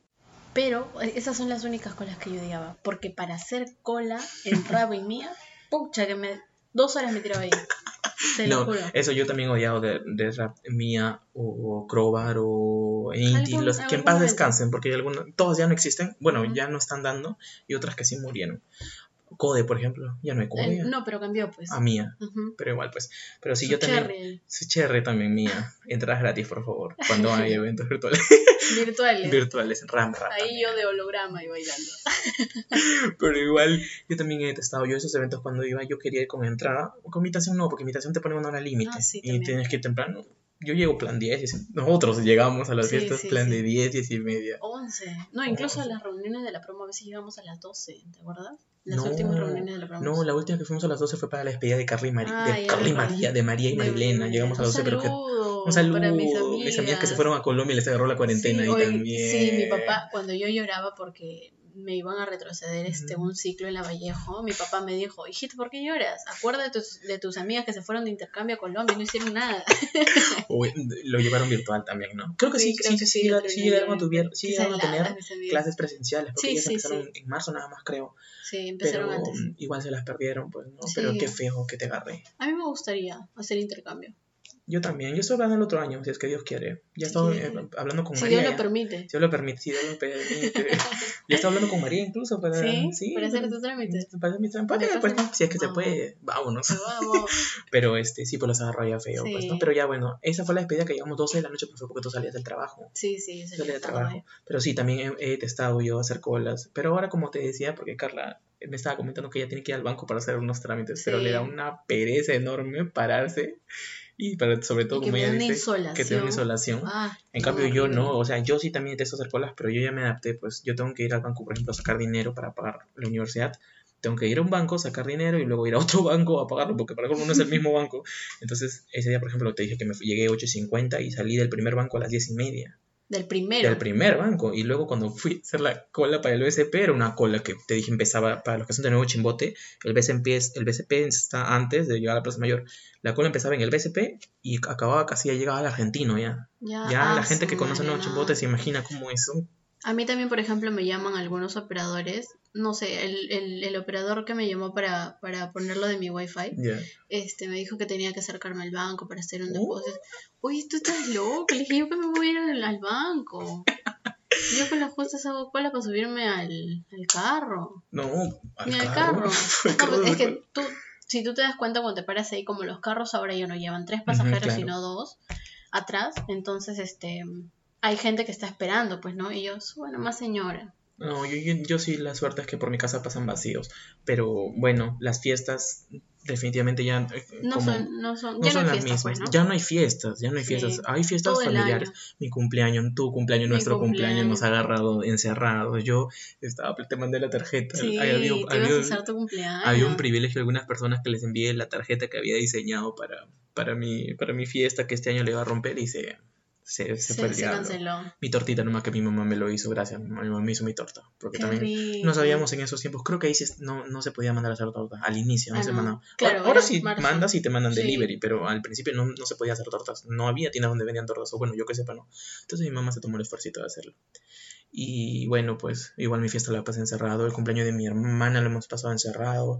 Pero eh, esas son las únicas colas que yo odiaba. Porque para hacer cola en Rabo y mía, pucha, que me. Dos horas me tiraba ahí. Te lo No, juro. eso yo también he odiado de, de Rap Mía o Crowbar o Inti, Algún- los que en paz momento. descansen, porque hay algunos, todos ya no existen, bueno, ya no están dando, y otras que sí murieron. Code, por ejemplo, ya no hay Code. Eh, no, pero cambió, pues. A Mía, Ujú. pero igual, pues. Pero sí, Su yo también. Sí, Cherry también, Mía. Entradas gratis, por favor, cuando hay eventos virtuales. virtuales. virtuales, RAM, RAM. Ahí yo de holograma y bailando. Pero igual, yo también he detestado yo esos eventos cuando iba, yo quería ir con entrada, o con invitación no, porque invitación te pone una hora límite Ah, sí, y también. tienes que ir temprano. Yo llego plan 10, y nosotros llegamos a las Sí, fiestas sí, plan sí. de 10, 10 y media. 11. No, incluso a las reuniones de la promo a veces llegamos a las 12, ¿te acuerdas? Las No, últimas reuniones de la promo. No, la última que fuimos a las 12 fue para la despedida de Carly, y Mari- Ah, de, ya Carly y. María, de María y Marilena. Llegamos a las 12, un pero que... Un saludo para mis amigas. mis amigas que se fueron a Colombia y les agarró la cuarentena sí, ahí oye, también. Sí, mi papá, cuando yo lloraba porque me iban a retroceder este un ciclo en la Vallejo, mi papá me dijo, hijito, ¿por qué lloras? Acuérdate de tus, de tus amigas que se fueron de intercambio a Colombia y no hicieron nada. Uy, lo llevaron virtual también, ¿no? Creo que sí, creo sí, que sí, sí, llegaron- sí a, sí llegaron a tener clases presenciales, porque Sí, ellas sí, empezaron sí. en marzo nada más, creo. Sí, empezaron Pero antes. igual se las perdieron, pues, ¿no? Sí. Pero qué feo que te agarré. A mí me gustaría hacer intercambio. Yo también, yo estoy hablando el otro año, si es que Dios quiere. Ya Si estoy eh, hablando con Si María. Dios lo permite. Si Dios lo permite, si Dios lo permite. ya estoy hablando con María incluso para, ¿Sí? Para hacer tus trámites. Para mi trámite, pues, si es que se puede, vámonos. Pero vamos. Pero este, sí, pues los agarró ya feo, pues, ¿no? Pero ya bueno, esa fue la despedida que llegamos 12 de la noche, pues fue porque tú salías del trabajo. Sí, sí, Salía sería de tarde. trabajo. Pero sí, también he, he testado yo hacer colas. Pero ahora, como te decía, porque Carla me estaba comentando que ella tiene que ir al banco para hacer unos trámites, pero le da una pereza enorme pararse. Y para, sobre todo, Y como ella dice, insolación. que te da una insolación. Ah, En no, cambio, yo no, o sea, yo sí también detesto hacer colas, pero yo ya me adapté, pues yo tengo que ir al banco, por ejemplo, a sacar dinero para pagar la universidad. Tengo que ir a un banco, sacar dinero y luego ir a otro banco a pagarlo, porque para colmo no es el mismo banco. Entonces, ese día, por ejemplo, te dije que me fui- llegué a 8.50 y salí del primer banco a las 10 y media Del primero. del primer banco. Y luego cuando fui a hacer la cola para el BCP, era una cola que te dije empezaba, para los que son de nuevo chimbote, el BCP, es- el BCP está antes de llegar a la Plaza Mayor. La cola empezaba en el BCP y acababa casi ya llegaba al argentino ya. Ya, Ya ah, la gente que conoce nuevo chimbote se imagina cómo es. un- A mí también, por ejemplo, me llaman algunos operadores. No sé, el, el, el operador que me llamó para, para ponerlo de mi wifi, este, me dijo que tenía que acercarme al banco para hacer un Oh. depósito. Oye, tú estás loco. Le dije, yo que me voy a ir al, al banco. Yo con las justas hago cola para subirme al, al carro. No, al Ni al carro. No, pues es que tú, si tú te das cuenta cuando te paras ahí, como los carros ahora ya no llevan tres pasajeros, claro. sino dos atrás, entonces este hay gente que está esperando, pues, ¿no? Y yo, bueno, más señora. No, yo, yo, yo sí, la suerte es que por mi casa pasan vacíos. Pero bueno, las fiestas definitivamente ya... eh, No como- son, no son, no ya son no hay las fiestas, mismas. pues, ¿no? Ya no hay fiestas, ya no hay Sí, fiestas. Hay fiestas familiares. Mi cumpleaños, tu cumpleaños, Mi nuestro cumpleaños, nos ha agarrado encerrados. Yo estaba, te mandé la tarjeta. Sí, Había- te ibas había- a tu cumpleaños. había un privilegio de algunas personas que les envié la tarjeta que había diseñado para, para, mi, para mi fiesta que este año le iba a romper y se, se, se fue el se canceló. Mi tortita nomás que mi mamá me lo hizo, gracias. Mi mamá me hizo mi torta. Porque Qué también rico. no sabíamos en esos tiempos. Creo que ahí no, no se podía mandar a hacer tortas. Al inicio no Ah, se no. mandaba. Claro, ahora ahora sí marzo. mandas y te mandan Sí. delivery, pero al principio no, no se podía hacer tortas. No había tiendas donde vendían tortas. O bueno, yo que sepa, no. Entonces mi mamá se tomó el esfuerzo de hacerlo. Y bueno, pues igual mi fiesta la pasé encerrado. El cumpleaños de mi hermana lo hemos pasado encerrado.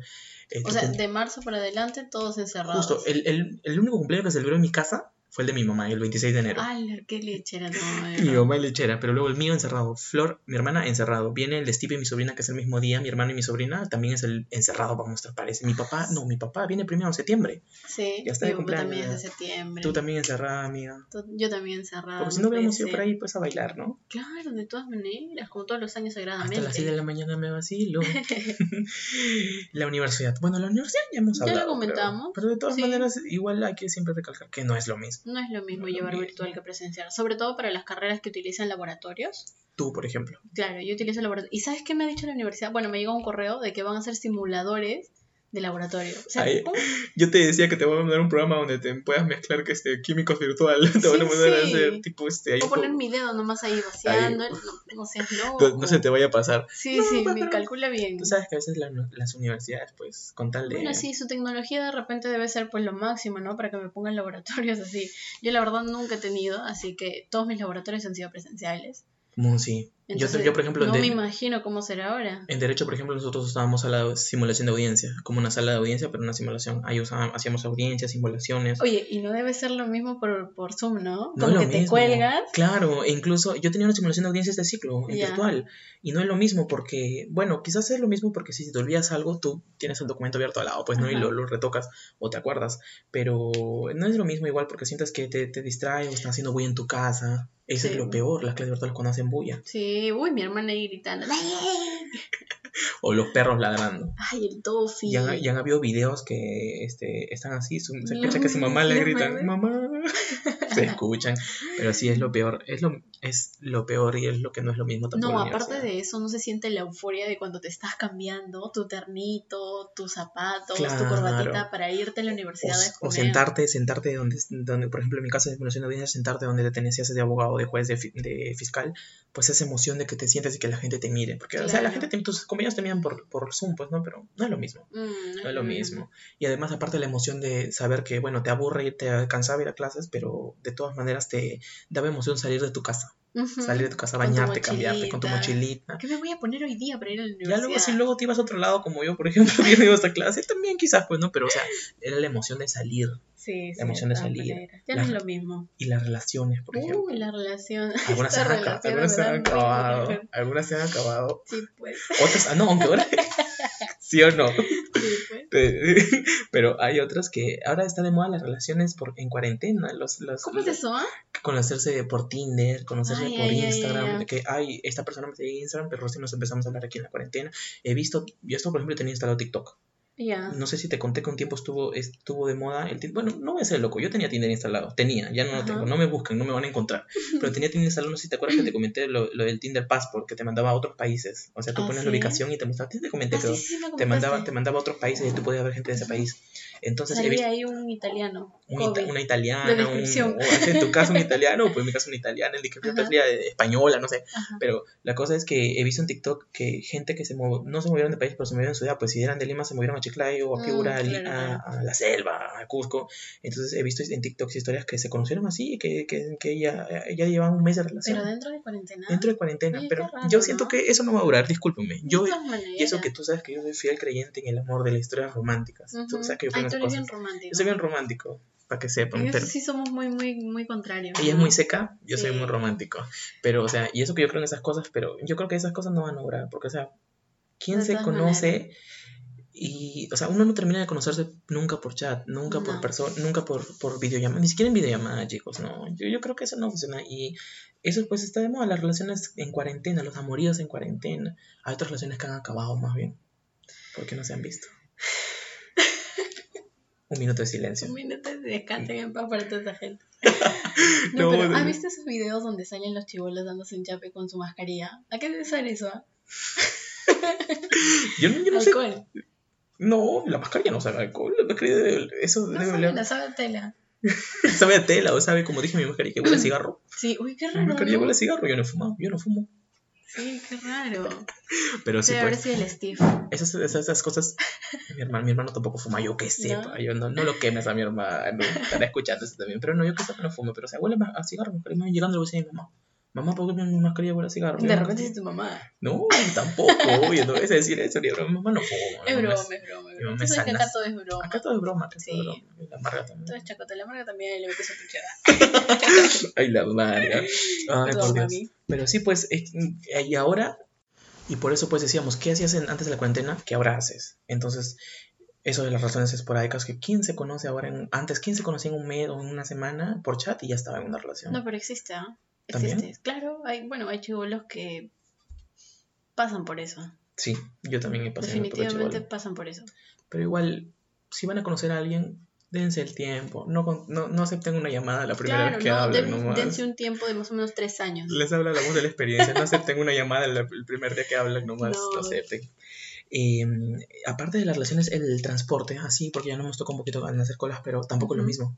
Eh, O sea, de marzo para adelante todos encerrados. Justo, el, el, el único cumpleaños que celebró en mi casa fue el de mi mamá, el 26 de enero. ¡Hala, qué lechera! No, Mi mamá es lechera, pero luego el mío encerrado. Flor, mi hermana, encerrado. Viene el de Steve y mi sobrina, que es el mismo día. Mi hermano y mi sobrina también es el encerrado para mostrar parece. Mi papá, no, mi papá viene primero en septiembre. Sí, Ya está de mi papá también es de septiembre. Tú también encerrada, amiga. Yo también encerrada. Porque si no hubiéramos ido por ahí, pues a bailar, ¿no? Claro, de todas maneras, como todos los años sagradamente. Hasta las 6 de la mañana me vacilo. la universidad. Bueno, la universidad ya hemos Ya lo hablado. pero- comentamos. Pero, de todas Sí. maneras, igual hay que siempre recalcar que no es lo mismo. No es lo mismo No es lo llevar mismo. virtual que presencial, sobre todo para las carreras que utilizan laboratorios. Tú, por ejemplo. Claro, yo utilizo laboratorio. ¿Y sabes qué me ha dicho la universidad? Bueno, me llegó un correo de que van a hacer simuladores de laboratorio. O sea, Ay, ¿cómo? Yo te decía que te voy a mandar un programa donde te puedas mezclar que este químicos virtual. Te van a Sí, mandar a sí. hacer tipo este ahí. O poner po- mi dedo nomás ahí vaciando. No, no seas loco. no, no se te vaya a pasar. Sí, No, sí, me calcula bien. Tú sabes que a veces la- las universidades, pues, con tal de. Bueno, sí, su tecnología de repente debe ser pues lo máximo, ¿no? Para que me pongan laboratorios así. Yo la verdad nunca he tenido, así que todos mis laboratorios han sido presenciales. Como sí. Yo, Entonces, yo, por ejemplo, no de- me imagino cómo será ahora. en Derecho, por ejemplo, nosotros usábamos a la simulación de audiencia, como una sala de audiencia, pero una simulación. Ahí usábamos, hacíamos audiencias, simulaciones. Oye, y no debe ser lo mismo por, por Zoom, ¿no? No Como lo que te mismo. cuelgas. Claro, e incluso yo tenía una simulación de audiencias de ciclo en Ya. virtual y no es lo mismo porque, bueno, quizás es lo mismo porque si te olvidas algo, tú tienes el documento abierto al lado, pues no, y Ajá. lo, lo retocas o te acuerdas, pero no es lo mismo igual porque sientes que te, te distrae o estás haciendo bulla en tu casa. Eso Sí. es lo peor, las clases virtuales cuando hacen bulla. Sí, uy, mi hermana ahí gritando. O los perros ladrando. Ay, el Tofi. Y han, y han habido videos que este, están así, su- se escucha que su mamá le mueve. mamá. Se escuchan, pero sí es lo peor, es lo, es lo peor y es lo que no es lo mismo tampoco. No, aparte de eso, no se siente la euforia de cuando te estás cambiando tu ternito, tus zapatos, tu Claro. corbatita para irte a la universidad O, o exponer. sentarte, sentarte donde, donde, por ejemplo, en mi caso de de audiencia, sentarte donde te tenías de abogado, de juez, de, de fiscal, pues esa emoción de que te sientes y que la gente te mire. Porque, o sea, la Claro. gente, te- tus compañeros te miran por, por Zoom, pues, ¿no? Pero no es lo mismo. Mm, No es lo mismo. Y además, aparte la emoción de saber que, bueno, te aburre y te cansaba ir a clases, pero de todas maneras te daba emoción salir de tu casa. Salir de tu casa, Con tu bañarte, cambiarte con tu mochilita. ¿Qué me voy a poner hoy día para ir a la Ya luego, si luego te ibas a otro lado, como yo, por ejemplo, que no iba a esta clase, también quizás, pues, ¿no? Pero, o sea, era la emoción de salir. Sí, sí, salir. maneras. Ya no es lo mismo. Y las relaciones, por ejemplo. Uy, la relación. Algunas se han, algunas se han acabado. Algunas se han acabado. Sí, pues. Otras, ah, no, aunque ahora. ¿Sí o no? Sí, pues. Pero hay otras que ahora está de moda las relaciones por, en cuarentena. Los, los, ¿Cómo es eso? Conocerse por Tinder, conocerse Ay, por ay, Instagram. ay. Que, ay, esta persona me sigue en Instagram, pero recién nos empezamos a hablar aquí en la cuarentena. He visto, yo esto, por ejemplo, tenía instalado TikTok. Ya. No sé si te conté que un tiempo estuvo, estuvo de moda el Tinder. Bueno, no voy a ser loco, yo tenía Tinder instalado. Tenía, ya no lo tengo. No me buscan, no me van a encontrar. Pero tenía Tinder instalado, no sé si te acuerdas que te comenté lo, lo del Tinder Passport, que te mandaba a otros países. O sea, tú ¿Ah, pones sí? la ubicación y te mostraba. Te comenté, Ah, creo. sí, sí, me te mandaba, te mandaba a otros países y tú podías ver gente de ese país. Entonces he Salía visto ahí un italiano. Un ita- una italiana, un, o en tu caso un italiano, pues en mi caso una italiana, en mi caso española, no sé. Ajá. Pero la cosa es que he visto en TikTok que gente que se no se movieron de país, pero se movieron de ciudad, pues si eran de Lima se movieron a Chiclayo, a Mm, Piura, a, Li- claro, a- a la selva, a Cusco. Entonces he visto en TikTok historias que se conocieron así, que, que, que ya, ya llevaban un mes de relación. Pero dentro de cuarentena. Dentro de cuarentena, Oye, pero raro, yo siento ¿no? que eso no va a durar, discúlpenme. Yo, y eso que tú sabes que yo soy fiel creyente en el amor de las historias románticas. Tú Ujú. sabes que yo Ay, tú eres bien romántico. Yo soy bien romántico, para que sepan. Pero- sí somos muy, muy, muy contrarios. ella es ¿no? muy seca, yo soy Sí. muy romántico. Pero, o sea, y eso que yo creo en esas cosas, pero yo creo que esas cosas no van a durar, porque, o sea, ¿quién se conoce? Y, o sea, uno no termina de conocerse nunca por chat, nunca por No. persona, nunca por, por videollamada, ni siquiera en videollamada, chicos, no. Yo, yo creo que eso no funciona. Y eso, pues, está de moda, las relaciones en cuarentena, los amoríos en cuarentena. Hay otras relaciones que han acabado, más bien, porque no se han visto. Un minuto de silencio. Un minuto de descansen en paz para toda esa gente. No, No, pero ¿has visto esos videos donde salen los chibolos dándose un chape con su mascarilla? ¿A qué debe ser eso? ah? Yo, no- yo no sé. Alcohol. No, la mascarilla no sabe alcohol. La mascarilla eso No debe sabe, la sabe a tela. sabe a tela, o sabe, como dije mi mascarilla, que huele a cigarro. Sí, uy, qué Mi raro. mascarilla ¿no? huele a cigarro, yo no he fumado, yo no fumo. Sí, qué raro. Pero sí, Debe haber pues, sido el Steve. esas, esas, esas cosas, mi hermano, mi hermano tampoco fuma, yo que sepa, yo no, no lo quemes a mi hermano, estará escuchando eso también, pero no, yo que sepa no fumo, pero o sea, huele a cigarro, mascarilla, me llegando le voy a decir a mi mamá, mamá, ¿por qué mi mascarilla huele a cigarro? De repente es tu mamá. No, tampoco, oye, no a decir eso, mi mamá no fuma. Es broma, es broma. mi mamá acá todo es broma. Acá todo es broma, acá todo Sí. es broma, la amarga también. Todo es chacota. La marca también le metes a tu. Ay, la amarga. Ay, Todo, por Dios. Pero sí, pues, es- y ahora, y por eso pues decíamos, ¿qué hacías antes de la cuarentena? ¿Qué ahora haces? Entonces, eso de las razones esporádicas, que quién se conoce ahora en, antes, quién se conocía en un mes o en una semana por chat y ya estaba en una relación. No, pero existe, ¿ah? ¿También? Claro, hay, bueno, hay chibolos que pasan por eso. Sí, yo también he pasado Definitivamente pasan por eso. Pero igual, si van a conocer a alguien, dense el tiempo. No, no, no acepten una llamada la primera Claro, vez que no, hablan den- dense un tiempo de más o menos tres años. Les habla la voz de la experiencia. No acepten una llamada la- el primer día que hablan nomás. No. No acepten. Eh, aparte de las relaciones, el transporte, así, porque ya no nos toca un poquito en hacer colas, pero tampoco es lo mismo.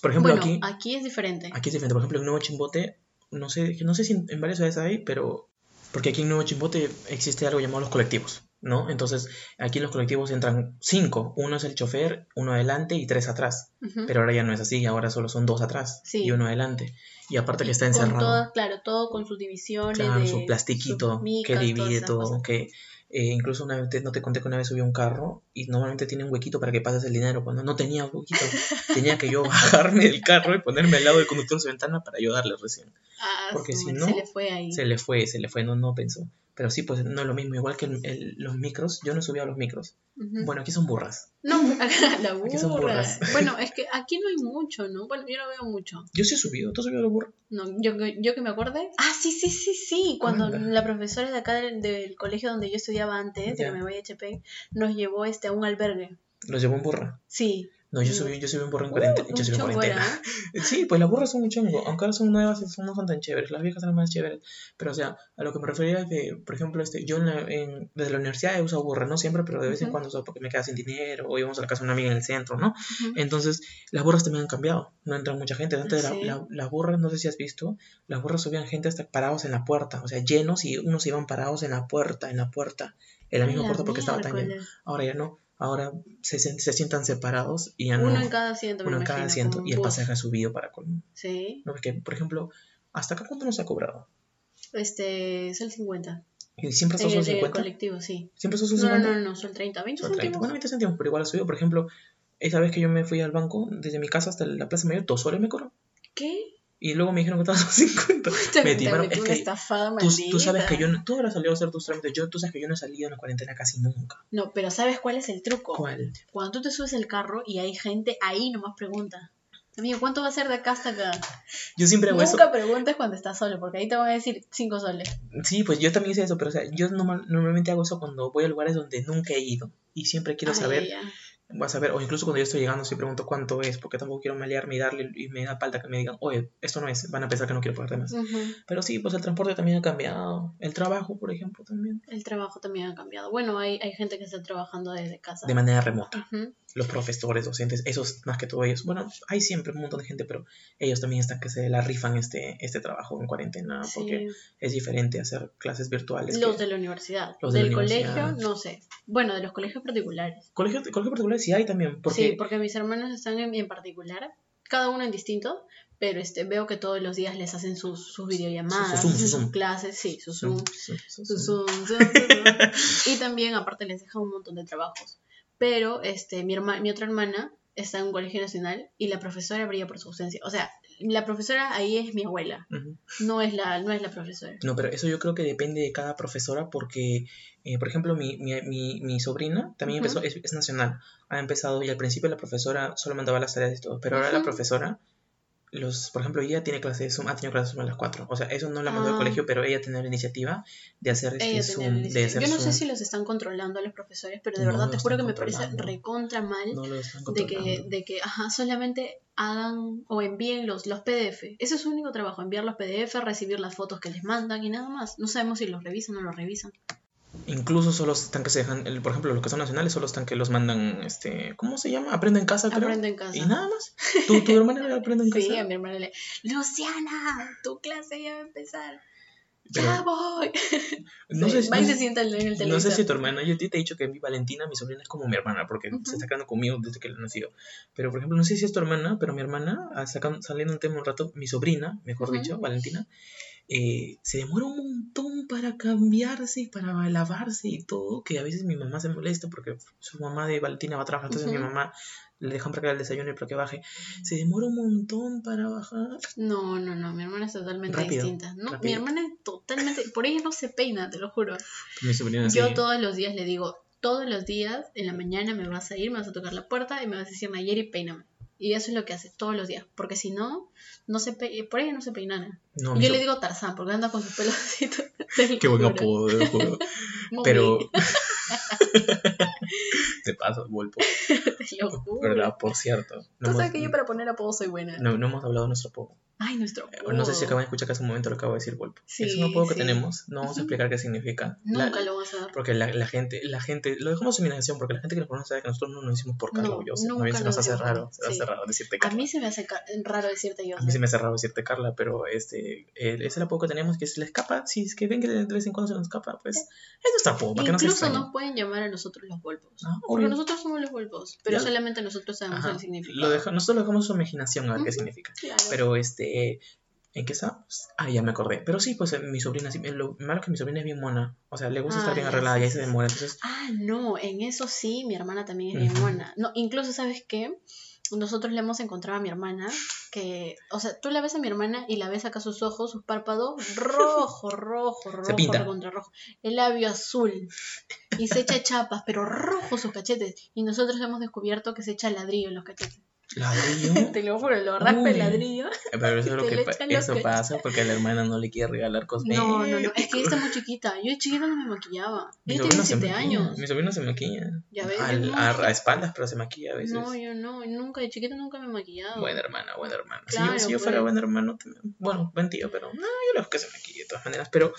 Por ejemplo, bueno, aquí, aquí es diferente. aquí es diferente. Por ejemplo, en Nuevo Chimbote, no sé, no sé si en, en varias ciudades hay, pero porque aquí en Nuevo Chimbote existe algo llamado los colectivos, ¿no? Entonces, aquí en los colectivos entran cinco. Uno es el chofer, uno adelante y tres atrás. Pero ahora ya no es así, ahora solo son dos atrás Sí. y uno adelante. Y aparte que está encerrado. todas- claro, todo con sus divisiones. Claro, de su plastiquito sus micas, que divide todo, que eh, incluso una vez, te- no te conté que una vez subí un carro y normalmente tiene un huequito para que pases el dinero, cuando no tenía huequito, tenía que yo bajarme del carro y ponerme al lado del conductor de su ventana para ayudarle recién. Ah, Porque si no, se le fue ahí. Se le fue, se le fue, no, no pensó. Pero sí, pues no es lo mismo, igual que el- el- los micros, yo no subí a los micros. Bueno, aquí son burras. No, acá la Aquí son burra. burras. Bueno, es que aquí no hay mucho, ¿no? Bueno, yo no veo mucho. Yo sí he subido, ¿tú has subido a los burros? No, yo, yo que me acuerde. Ah, sí, sí, sí, sí. Cuando Anda. la profesora de acá del, del colegio donde yo estudiaba antes, de que me voy a HP, nos llevó este, a un albergue. Los llevó en burra. Sí. No, yo Mm. subí, yo subí en burra en Uh, cuarentena. yo un subí en cuarentena. Sí, pues las burras son un chongo, aunque ahora son nuevas, son, no son tan chéveres, las viejas eran más chéveres, pero o sea, a lo que me refería es que, por ejemplo, este, yo en la- en- desde la universidad he usado burra, no siempre, pero de vez en cuando uso porque me queda sin dinero, o íbamos a la casa de una amiga en el centro, ¿no? Entonces, las burras también han cambiado, no entra mucha gente, antes la- Sí. la- las burras, no sé si has visto, las burras subían gente hasta parados en la puerta, o sea, llenos y unos iban parados en la puerta, en la puerta, en la misma puerta porque estaba tan lleno, ahora ya no, ahora se, se sientan separados y ya no, Uno en cada asiento, uno en cada asiento y el pasaje ha subido para colmo. Sí. No, porque, por ejemplo, ¿hasta acá cuánto nos ha cobrado? Este es el 50. ¿Y ¿Siempre son el, en el 50? colectivo, sí. ¿Siempre son No, no, 50? no, no, son 30. 20 Son 30. céntimos. Bueno, 20 céntimos, pero igual ha subido. Por ejemplo, esa vez que yo me fui al banco, desde mi casa hasta la Plaza Mayor, dos soles me cobró. ¿Qué? Y luego me dijeron que estaban 50. Te, Me te timaron. Es que estafada tú, tú sabes que yo no, tú habrás salido a hacer tus trámites. Yo, tú sabes que yo no he salido en la cuarentena casi nunca. No, pero ¿sabes cuál es el truco? ¿Cuál? Cuando tú te subes el carro y hay gente ahí, nomás pregunta. Amigo, ¿cuánto va a ser de acá hasta acá? Yo siempre hago eso. Nunca preguntes cuando estás solo, porque ahí te van a decir 5 soles. Sí, pues yo también hice eso, pero o sea, yo normal- normalmente hago eso cuando voy a lugares donde nunca he ido. Y siempre quiero Ay, saber ya. Vas a ver, o incluso cuando yo estoy llegando, si pregunto cuánto es, porque tampoco quiero malearme y darle, y me da falta que me digan, oye, esto no es, van a pensar que no quiero pagar más. Pero sí, pues el transporte también ha cambiado, el trabajo, por ejemplo, también, El trabajo también ha cambiado. Bueno, hay, hay gente que está trabajando desde casa. de manera remota. Ujú. Los profesores, docentes, esos más que todo ellos, bueno, hay siempre un montón de gente, pero ellos también están que se la rifan este, este trabajo en cuarentena, Sí. porque es diferente hacer clases virtuales. Los que- de la universidad. Los de la Del universidad. colegio, no sé. Bueno, de los colegios particulares. Colegio, colegio particular sí hay también, porque Sí, porque mis hermanos están en, en particular, cada uno en distinto, pero este veo que todos los días les hacen sus, sus videollamadas, Su- su Zoom, su sus clases, sí, sus Zoom, sus Zoom, Zoom, Zoom. y también aparte les dejan un montón de trabajos. Pero este mi herma- mi otra hermana está en un colegio nacional y la profesora brilla por su ausencia. O sea, la profesora ahí es mi abuela, no es la no es la profesora. No, pero eso yo creo que depende de cada profesora porque, eh, por ejemplo, mi, mi, mi, mi sobrina también empezó, es, es nacional, ha empezado y al principio la profesora solo mandaba las tareas y todo, pero ahora la profesora, los, por ejemplo, ella tiene clases de Zoom, ha tenido clases de Zoom a las 4, o sea, eso no la mandó al Ah. colegio, pero ella tenía la iniciativa de hacer este Zoom, de hacer Yo no sé si los están controlando a los profesores, pero de No verdad te juro que me parece recontra mal No de que, de que ajá, solamente hagan o envíen los, los PDF. Ese es su único trabajo, enviar los PDF, recibir las fotos que les mandan y nada más. No sabemos si los revisan o no los revisan. Incluso solo están que se dejan, el- por ejemplo, los que son nacionales solo están que los mandan, este, ¿cómo se llama? Aprende en casa, creo. Aprende en casa. Y nada más. ¿Tu, tu hermana era aprende en casa? Sí, a mi hermana le, Luciana, tu clase ya va a empezar. Pero- ya voy. No Sí, sé, va y se sienta en el televisor. No sé si tu hermana, yo te he dicho que mi Valentina, mi sobrina, es como mi hermana, porque Ujú. se está quedando conmigo desde que le nació. Pero, por ejemplo, no sé si es tu hermana, pero mi hermana, ah, saliendo un tema un rato, mi sobrina, mejor Ujú. dicho, Valentina, eh, se demora un montón para cambiarse y para lavarse y todo, que a veces mi mamá se molesta porque su mamá de Valentina va a trabajar, entonces mi mamá le dejan preparar el desayuno y para que baje. Se demora un montón para bajar. No, no, no, mi hermana es totalmente Rápido, distinta. No, mi hermana es totalmente, por ella no se peina, te lo juro. Mi sobrina Yo todos los días le digo, todos los días en la mañana me vas a ir, me vas a tocar la puerta y me vas a decir, Nayeri, peíname. Y eso es lo que hace todos los días, porque si no, no se pe- por ella no se peina nada. No, yo le digo Tarzán, porque anda con sus pelos así. Qué buen apodo, juro. Pero. Te paso, Volpo. Te lo juro. ¿Verdad? Por cierto. Tú sabes que yo para poner apodo soy buena. no, no hemos hablado de nuestro apodo. Ay, nuestro Eh, No sé si acaban de escuchar que hace un momento lo acabo de decir, Volpo. Sí, es un apodo que sí. tenemos. No vamos a explicar qué significa. La- Nunca lo vas a dar. Porque la, la gente, la gente, lo dejamos en imaginación, porque la gente que nos conoce sabe que nosotros no nos decimos por Carla No, yo. Nunca se nos hace raro, se Sí. hace raro decirte A Carla. mí se me hace raro decirte yo. A mí se me hace raro decirte Carla, pero este, eh, es el apodo que tenemos que se le escapa. Si es que ven que de vez en cuando se nos escapa, pues es nuestro apodo, para que no se Incluso nos pueden llamar a nosotros los Volpos. Ah, Porque obvio. nosotros somos los Volpos. Pero Ya. solamente nosotros sabemos Ajá. el significado. Lo deja- nosotros lo dejamos a su imaginación a ver qué Ujú. significa. Claro. Pero este, ¿en qué estamos? Ah, ya me acordé. Pero sí, pues eh, mi sobrina, sí, lo malo es que mi sobrina es bien mona. O sea, le gusta Ah, estar bien ya, arreglada sí, y ahí se demora. Entonces, Ah, no, en eso sí, mi hermana también es bien Ujú. buena. No, incluso, ¿sabes qué? Nosotros le hemos encontrado a mi hermana que, o sea, tú la ves a mi hermana y la ves acá sus ojos, sus párpados, rojo, rojo, rojo, pinta. contra rojo, el labio azul y se echa chapas, pero rojo sus cachetes. Y nosotros hemos descubierto que se echa ladrillo en los cachetes. Ladrillo. Te lo juro, lo raspa el ladrillo. Pero eso, es lo que pa- los eso pasa porque la hermana no le quiere regalar cosméticos. No, no, no, es que ella está muy chiquita. Yo de chiquita no me maquillaba. Ella tiene se 7 maquilla. años. Mi sobrino se maquilla. Ya ves, Al- no. a, a espaldas, pero se maquilla a veces. No, yo no, nunca, de chiquita nunca me maquillaba. Buena hermana, buena hermana. Claro, si yo, si yo fuera pues. buen hermano, bueno, buen tío, pero no, yo lo que se maquille de todas maneras. Pero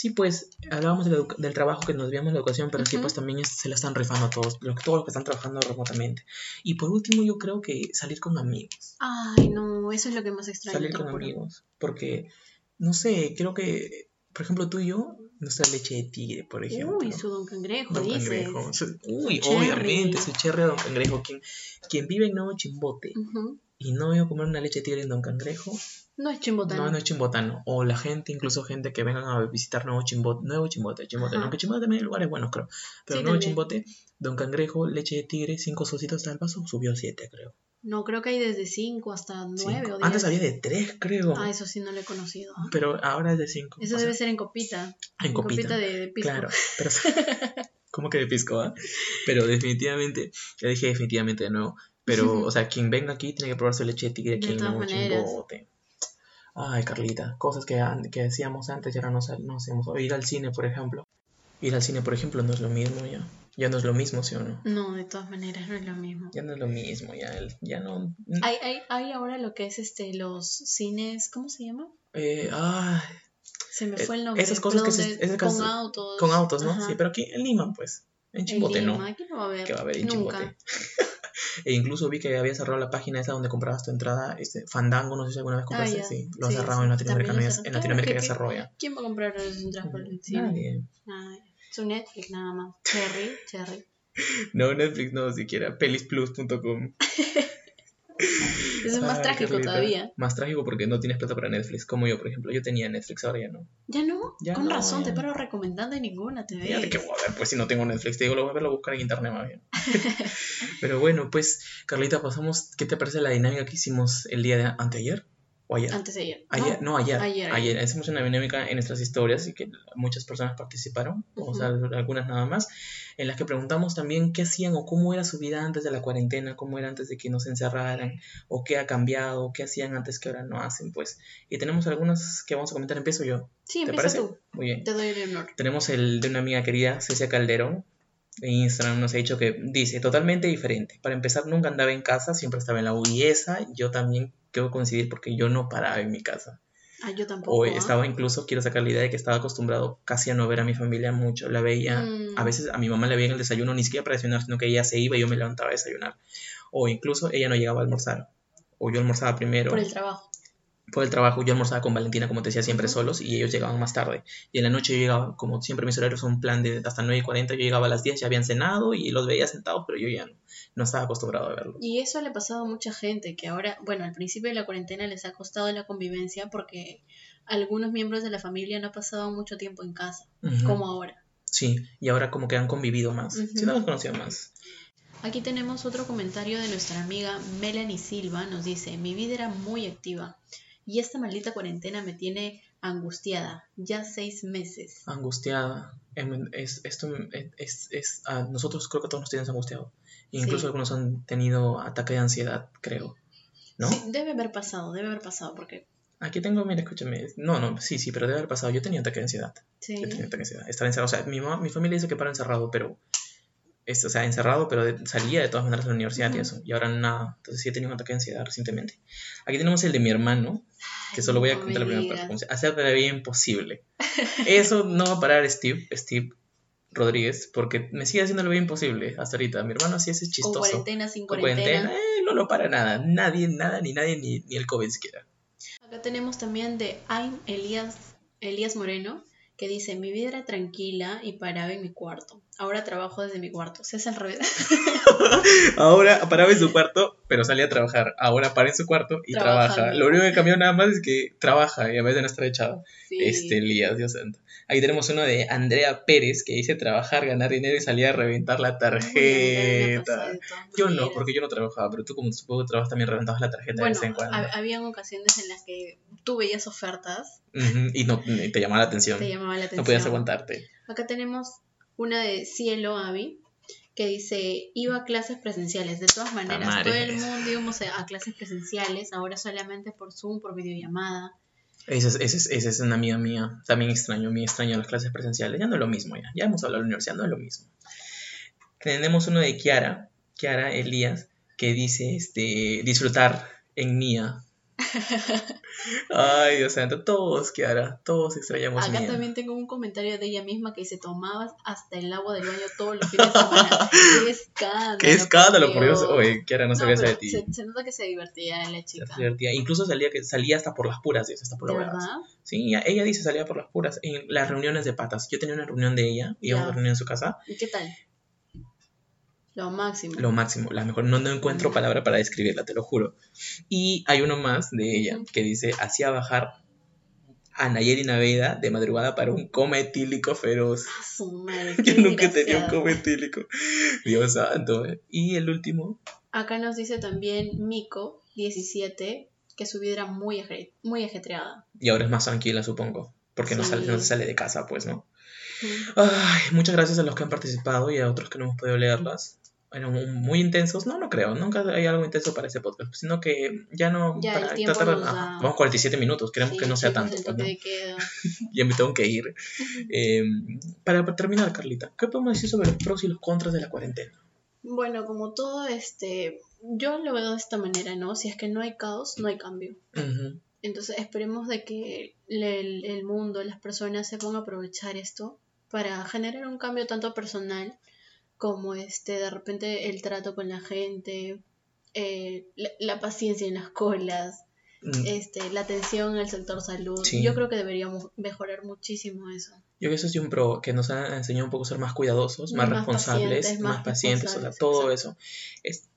sí, pues hablábamos de del trabajo que nos veíamos la educación, pero sí, Ujú. pues también es- se la están rifando a todos, lo- todos los que están trabajando remotamente. Y por último, yo creo que salir con amigos. Ay, no, eso es lo que más extraño. salir con amigos. Porque, no sé, creo que, por ejemplo, tú y yo, nuestra leche de tigre, por ejemplo. Uy, su don cangrejo, Don dices. Cangrejo. Uy, obviamente, su cherry Don Cangrejo. Quien, quien vive en Nuevo Chimbote Ujú. y no veo comer una leche de tigre en Don Cangrejo, No es chimbotano. no, no es chimbotano. O la gente, incluso gente que vengan a visitar Nuevo Chimbote, Nuevo Chimbote, Chimbote. Ajá. Aunque Chimbote también hay lugares buenos, creo. Pero Sí, Nuevo también. Chimbote, Don Cangrejo, leche de tigre, cinco solcitos al vaso, subió siete, creo. No, creo que hay desde 5 hasta 9 Cinco. o 10. Antes había de tres, creo. Ah, eso sí no lo he conocido. Pero ahora es de cinco. Eso O sea, debe ser en copita. en copita. de, de pisco. Claro, pero ¿cómo que de pisco, ah? Pero definitivamente, ya dije definitivamente de nuevo, pero o sea, quien venga aquí tiene que probar su leche de tigre aquí en Nuevo. Chimbote. Ay, Carlita, cosas que, que decíamos antes y ahora no, no hacemos. O ir al cine, por ejemplo. Ir al cine, por ejemplo, no es lo mismo ya. Ya no es lo mismo, ¿sí o no? No, de todas maneras no es lo mismo. Ya no es lo mismo, ya, ya no... Hay, hay, hay ahora lo que es este los cines, ¿cómo se llama? Eh, Se me Eh, fue el nombre. esas cosas que se- esas con cosas- autos. con autos, ¿no? Ajá. Sí, pero aquí en Lima, pues. En En Chimbote, Lima, no. Aquí no va a haber. que va a haber en Nunca. Chimbote. e incluso vi que había cerrado la página esa donde comprabas tu entrada, este, Fandango, no sé si alguna vez compraste, ya. sí, lo ha Sí, cerrado sí, en Latinoamérica, no en Latinoamérica ya cerró ya. ¿Quién va a comprar las entradas por el cine? Nadie. Nadie. Su Netflix nada más. Cherry, Cherry. No, Netflix no, siquiera, pelisplus.com. Eso es más Ay, trágico Carlita. todavía. Más trágico porque no tienes plata para Netflix, como yo, por ejemplo. Yo tenía Netflix, ahora ya no. Ya no, Ya con no, razón, ya. te paro recomendando y ninguna te Fíjate ve. que voy a ver, pues si no tengo Netflix, te digo, lo voy a ver, lo buscar en internet más bien. Pero bueno, pues, Carlita, pasamos, ¿qué te parece la dinámica que hicimos el día de anteayer? ¿O ayer? Antes de ayer. Ayer, no, ayer, Ayer, ayer. ayer. Hicimos una dinámica en nuestras historias y que muchas personas participaron, o sea, algunas nada más, en las que preguntamos también qué hacían o cómo era su vida antes de la cuarentena, cómo era antes de que nos encerraran, o qué ha cambiado, qué hacían antes que ahora no hacen, pues. Y tenemos algunas que vamos a comentar, empiezo yo. Sí, ¿Te parece? tú. Muy bien. Te doy el honor. Tenemos el de una amiga querida, Cecia Calderón. En Instagram nos ha dicho que dice totalmente diferente. Para empezar, nunca andaba en casa, siempre estaba en la U y esa yo también quiero coincidir porque yo no paraba en mi casa. Ah, yo tampoco. O ¿ah? estaba incluso, quiero sacar la idea de que estaba acostumbrado casi a no ver a mi familia mucho. La veía, Mm. a veces a mi mamá la veía en el desayuno, ni siquiera para desayunar, sino que ella se iba y yo me levantaba a desayunar. O incluso ella no llegaba a almorzar. O yo almorzaba primero Por el trabajo. Por el trabajo, yo almorzaba con Valentina, como te decía, siempre solos, y ellos llegaban más tarde. Y en la noche yo llegaba, como siempre mis horarios son un plan de hasta 9 y 40, yo llegaba a las 10, ya habían cenado y los veía sentados, pero yo ya no, no estaba acostumbrado a verlos. Y eso le ha pasado a mucha gente que ahora, bueno, al principio de la cuarentena les ha costado la convivencia porque algunos miembros de la familia no han pasado mucho tiempo en casa, como ahora. Sí, y ahora como que han convivido más. Sí, no los conocía más. Aquí tenemos otro comentario de nuestra amiga Melanie Silva. Nos dice, mi vida era muy activa y esta maldita cuarentena me tiene angustiada, ya seis meses. Angustiada. Em, Es, esto es, es, a nosotros creo que todos nos tienes angustiado. Incluso Sí. algunos han tenido ataque de ansiedad, creo. ¿No? Sí, debe haber pasado, debe haber pasado porque... Aquí tengo, mira, escúchame. No, no, sí, sí, pero debe haber pasado. Yo tenía ataque de ansiedad. Sí. Yo tenía ataque de ansiedad. Estar encerrado. O sea, mi, mamá- mi familia dice que para encerrado, pero este, o sea, encerrado, pero de- salía de todas maneras a la universidad y eso. Y ahora nada. Entonces sí he tenido un ataque de ansiedad recientemente. Aquí tenemos el de mi hermano, que Ay, solo voy a contar la primera parte. como Hacerte la vida imposible. Eso no va a parar Steve, Steve Rodríguez, porque me sigue haciendo la vida imposible hasta ahorita. Mi hermano sí es Con chistoso. cuarentena, sin Con cuarentena. cuarentena, eh, no lo para nada. Nadie, nada, ni nadie, ni, ni el COVID siquiera. Acá tenemos también de Aim Elías, Elías Moreno, que dice, mi vida era tranquila y paraba en mi cuarto. Ahora trabajo desde mi cuarto. ¿Se hace al revés? Ahora paraba en su cuarto, pero salía a trabajar. Ahora para en su cuarto y Trabaja. Lo único que cambió nada más es que trabaja y a de no estar echado. Sí. Este Elías, Dios santo. Aquí tenemos uno de Andrea Pérez que dice trabajar, ganar dinero y salir a reventar la tarjeta. Yo no, porque yo no trabajaba, pero tú como supongo trabajas también reventabas la tarjeta de vez en cuando. hab- habían ocasiones en las que tú veías ofertas, Y no y te llamaba la atención. te llamaba la atención. No podías aguantarte. Acá tenemos una de Cielo Avi que dice, iba a clases presenciales. De todas maneras, todo el mundo íbamos a clases presenciales, ahora solamente por Zoom, por videollamada. Esa es, esa, es, es una amiga mía. También extraño, mi extraño las clases presenciales. Ya no es lo mismo, ya. Ya hemos hablado de la universidad, no es lo mismo. Tenemos uno de Kiara, Kiara Elías, que dice este, disfrutar en Mía. Ay, Dios santo, todos, Kiara, todos extrañamos Acá también tengo un comentario de ella misma que dice, tomabas hasta el agua del baño todos los fines de semana. ¡Qué escándalo! Qué escándalo, por Dios. Oye, Kiara, no, No, sabía eso de ti. Se, se nota que se divertía la Se chica. divertía. Incluso salía, que, salía hasta por las puras, Dios, hasta por ¿De las verdad? Sí, ella- dice salía por las puras. En las reuniones de patas. Yo tenía una reunión de ella, íbamos a reunión en su casa. ¿Y qué tal? Lo máximo. Lo máximo, la mejor. No, no encuentro palabra para describirla, te lo juro. Y hay uno más de ella que dice: hacía bajar a Nayeli Naveda de madrugada para un coma etílico feroz. Ah, su madre, Yo nunca tenido un coma etílico. Dios santo. ¿eh? Y el último, Acá nos dice también Miko, 17, que su vida era muy, aje- muy ajetreada. y ahora es más tranquila, supongo. Porque no, Sí. sale, no se sale de casa, pues, ¿no? Ay, muchas gracias a los que han participado y a otros que no hemos podido leerlas. Eran mu- muy intensos. No, no creo. Nunca hay algo intenso para ese podcast. Sino que ya no. Ya, para el tratar- nos ajá, Vamos 47 minutos. Queremos que no sea tanto. pues. Ya me tengo que ir. Eh, para terminar, Carlita, ¿qué podemos decir sobre los pros y los contras de la cuarentena? Bueno, como todo, este, yo lo veo de esta manera, ¿no? Si es que no hay caos, no hay cambio. Entonces esperemos de que el, el mundo, las personas sepan aprovechar esto para generar un cambio tanto personal como este, de repente el trato con la gente, eh, la, la paciencia en las colas, Mm, este, la atención al sector salud. Sí. Yo creo que deberíamos mejorar muchísimo eso. Yo creo que eso es un pro, que nos ha enseñado un poco a ser más cuidadosos, más, Más responsables, pacientes, más, más pacientes, o sea, todo eso. Es,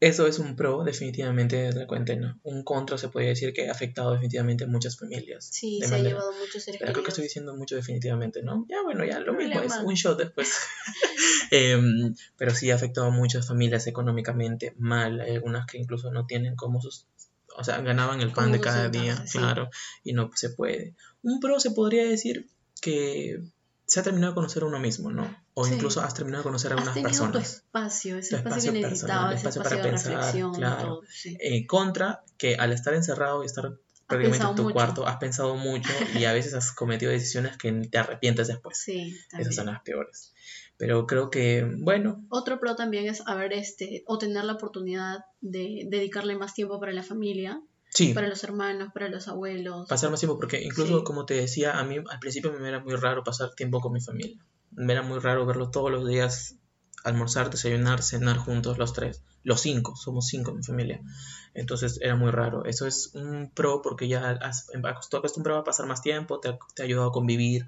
eso es un pro definitivamente de la cuarentena. Un contra se podría decir que ha afectado definitivamente a muchas familias. Sí, se ha manera- llevado muchos seres Pero creo que estoy diciendo mucho definitivamente, ¿no? Ya, bueno, ya lo mismo es un shot después. Em, pero sí ha afectado a muchas familias económicamente mal. Hay algunas que incluso no tienen como sus... O sea, ganaban el pan de cada día, sí. claro, y no se puede. Un pro se podría decir que se ha terminado de conocer a uno mismo, ¿no? O Sí. incluso has terminado de conocer a Has unas tenido tu personas. espacio, ese Tu espacio, que personal, ese espacio para de pensar, reflexión claro. todo. Sí. Eh, contra, que al estar encerrado y estar prácticamente en tu mucho. cuarto, has pensado mucho y a veces has cometido decisiones que te arrepientes después. Sí, Esas también. son las peores. Pero creo que, bueno, Otro pro también es haber este, o tener la oportunidad de dedicarle más tiempo para la familia, sí, para los hermanos, para los abuelos. pasar más tiempo, porque incluso, Sí. como te decía, a mí al principio me era muy raro pasar tiempo con mi familia. Me era muy raro verlos todos los días, almorzar, desayunar, cenar juntos los tres. Los cinco, somos cinco en mi familia. Entonces era muy raro. Eso es un pro porque ya has tú acostumbrado a pasar más tiempo, te ha, te ha ayudado a convivir,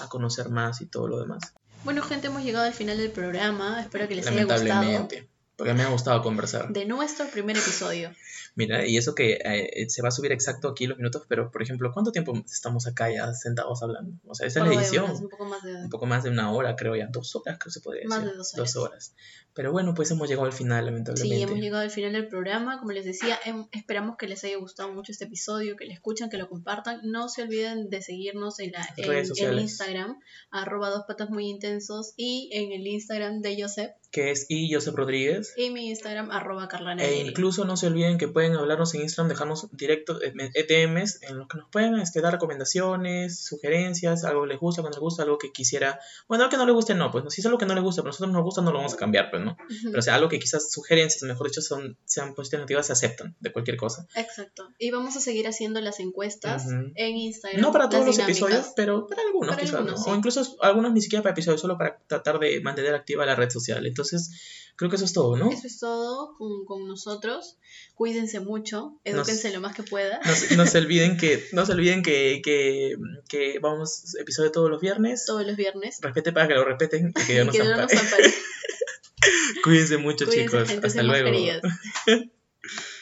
a conocer más y todo lo demás. Bueno, gente, hemos llegado al final del programa. Espero que les haya gustado Lamentablemente. Porque me ha gustado conversar. de nuestro primer episodio. Mira, y eso que eh, se va a subir exacto aquí los minutos, pero por ejemplo, ¿cuánto tiempo estamos acá ya sentados hablando? O sea, esa es la edición. un poco más de... Un poco más de una hora, creo ya. Dos horas, creo que se podría decir. Más de dos horas. Pero bueno, pues hemos llegado al final, lamentablemente. Sí, hemos llegado al final del programa. Como les decía, em- esperamos que les haya gustado mucho este episodio, que lo escuchan, que lo compartan. No se olviden de seguirnos en, la, en, en. Instagram, arroba dos patas muy intensos, y en el Instagram de Joseph. que es y Joseph Rodríguez. Y mi Instagram, arroba Carla E incluso no se olviden que pueden hablarnos en Instagram, dejarnos directo eh, ETMs en los que nos pueden este, dar recomendaciones, sugerencias, algo que les gusta, cuando les gusta, algo que quisiera. Bueno, algo que no les guste, no, pues no, si es algo que no les gusta, pero a nosotros nos gusta, no lo vamos a cambiar, pues, ¿no? Pero o sea, algo que quizás sugerencias, mejor dicho, son, sean positivas negativas, se aceptan de cualquier cosa. Exacto. Y vamos a seguir haciendo las encuestas en Instagram. No para todos los episodios, pero para algunos Para quizás, algunos, ¿no? sí. O incluso algunos ni siquiera para episodios, solo para tratar de mantener activa la red social. Entonces, creo que eso es todo, ¿no? Eso es todo con, con nosotros. Cuídense mucho, edúquense lo más que pueda. No, se- no se olviden que, no se olviden que, que, que vamos episodio todos los viernes. Todos los viernes. Respete para que lo respeten y que Dios nos que ampare. nos ampare. Cuídense mucho, Cuídense, chicos. gente, Hasta luego.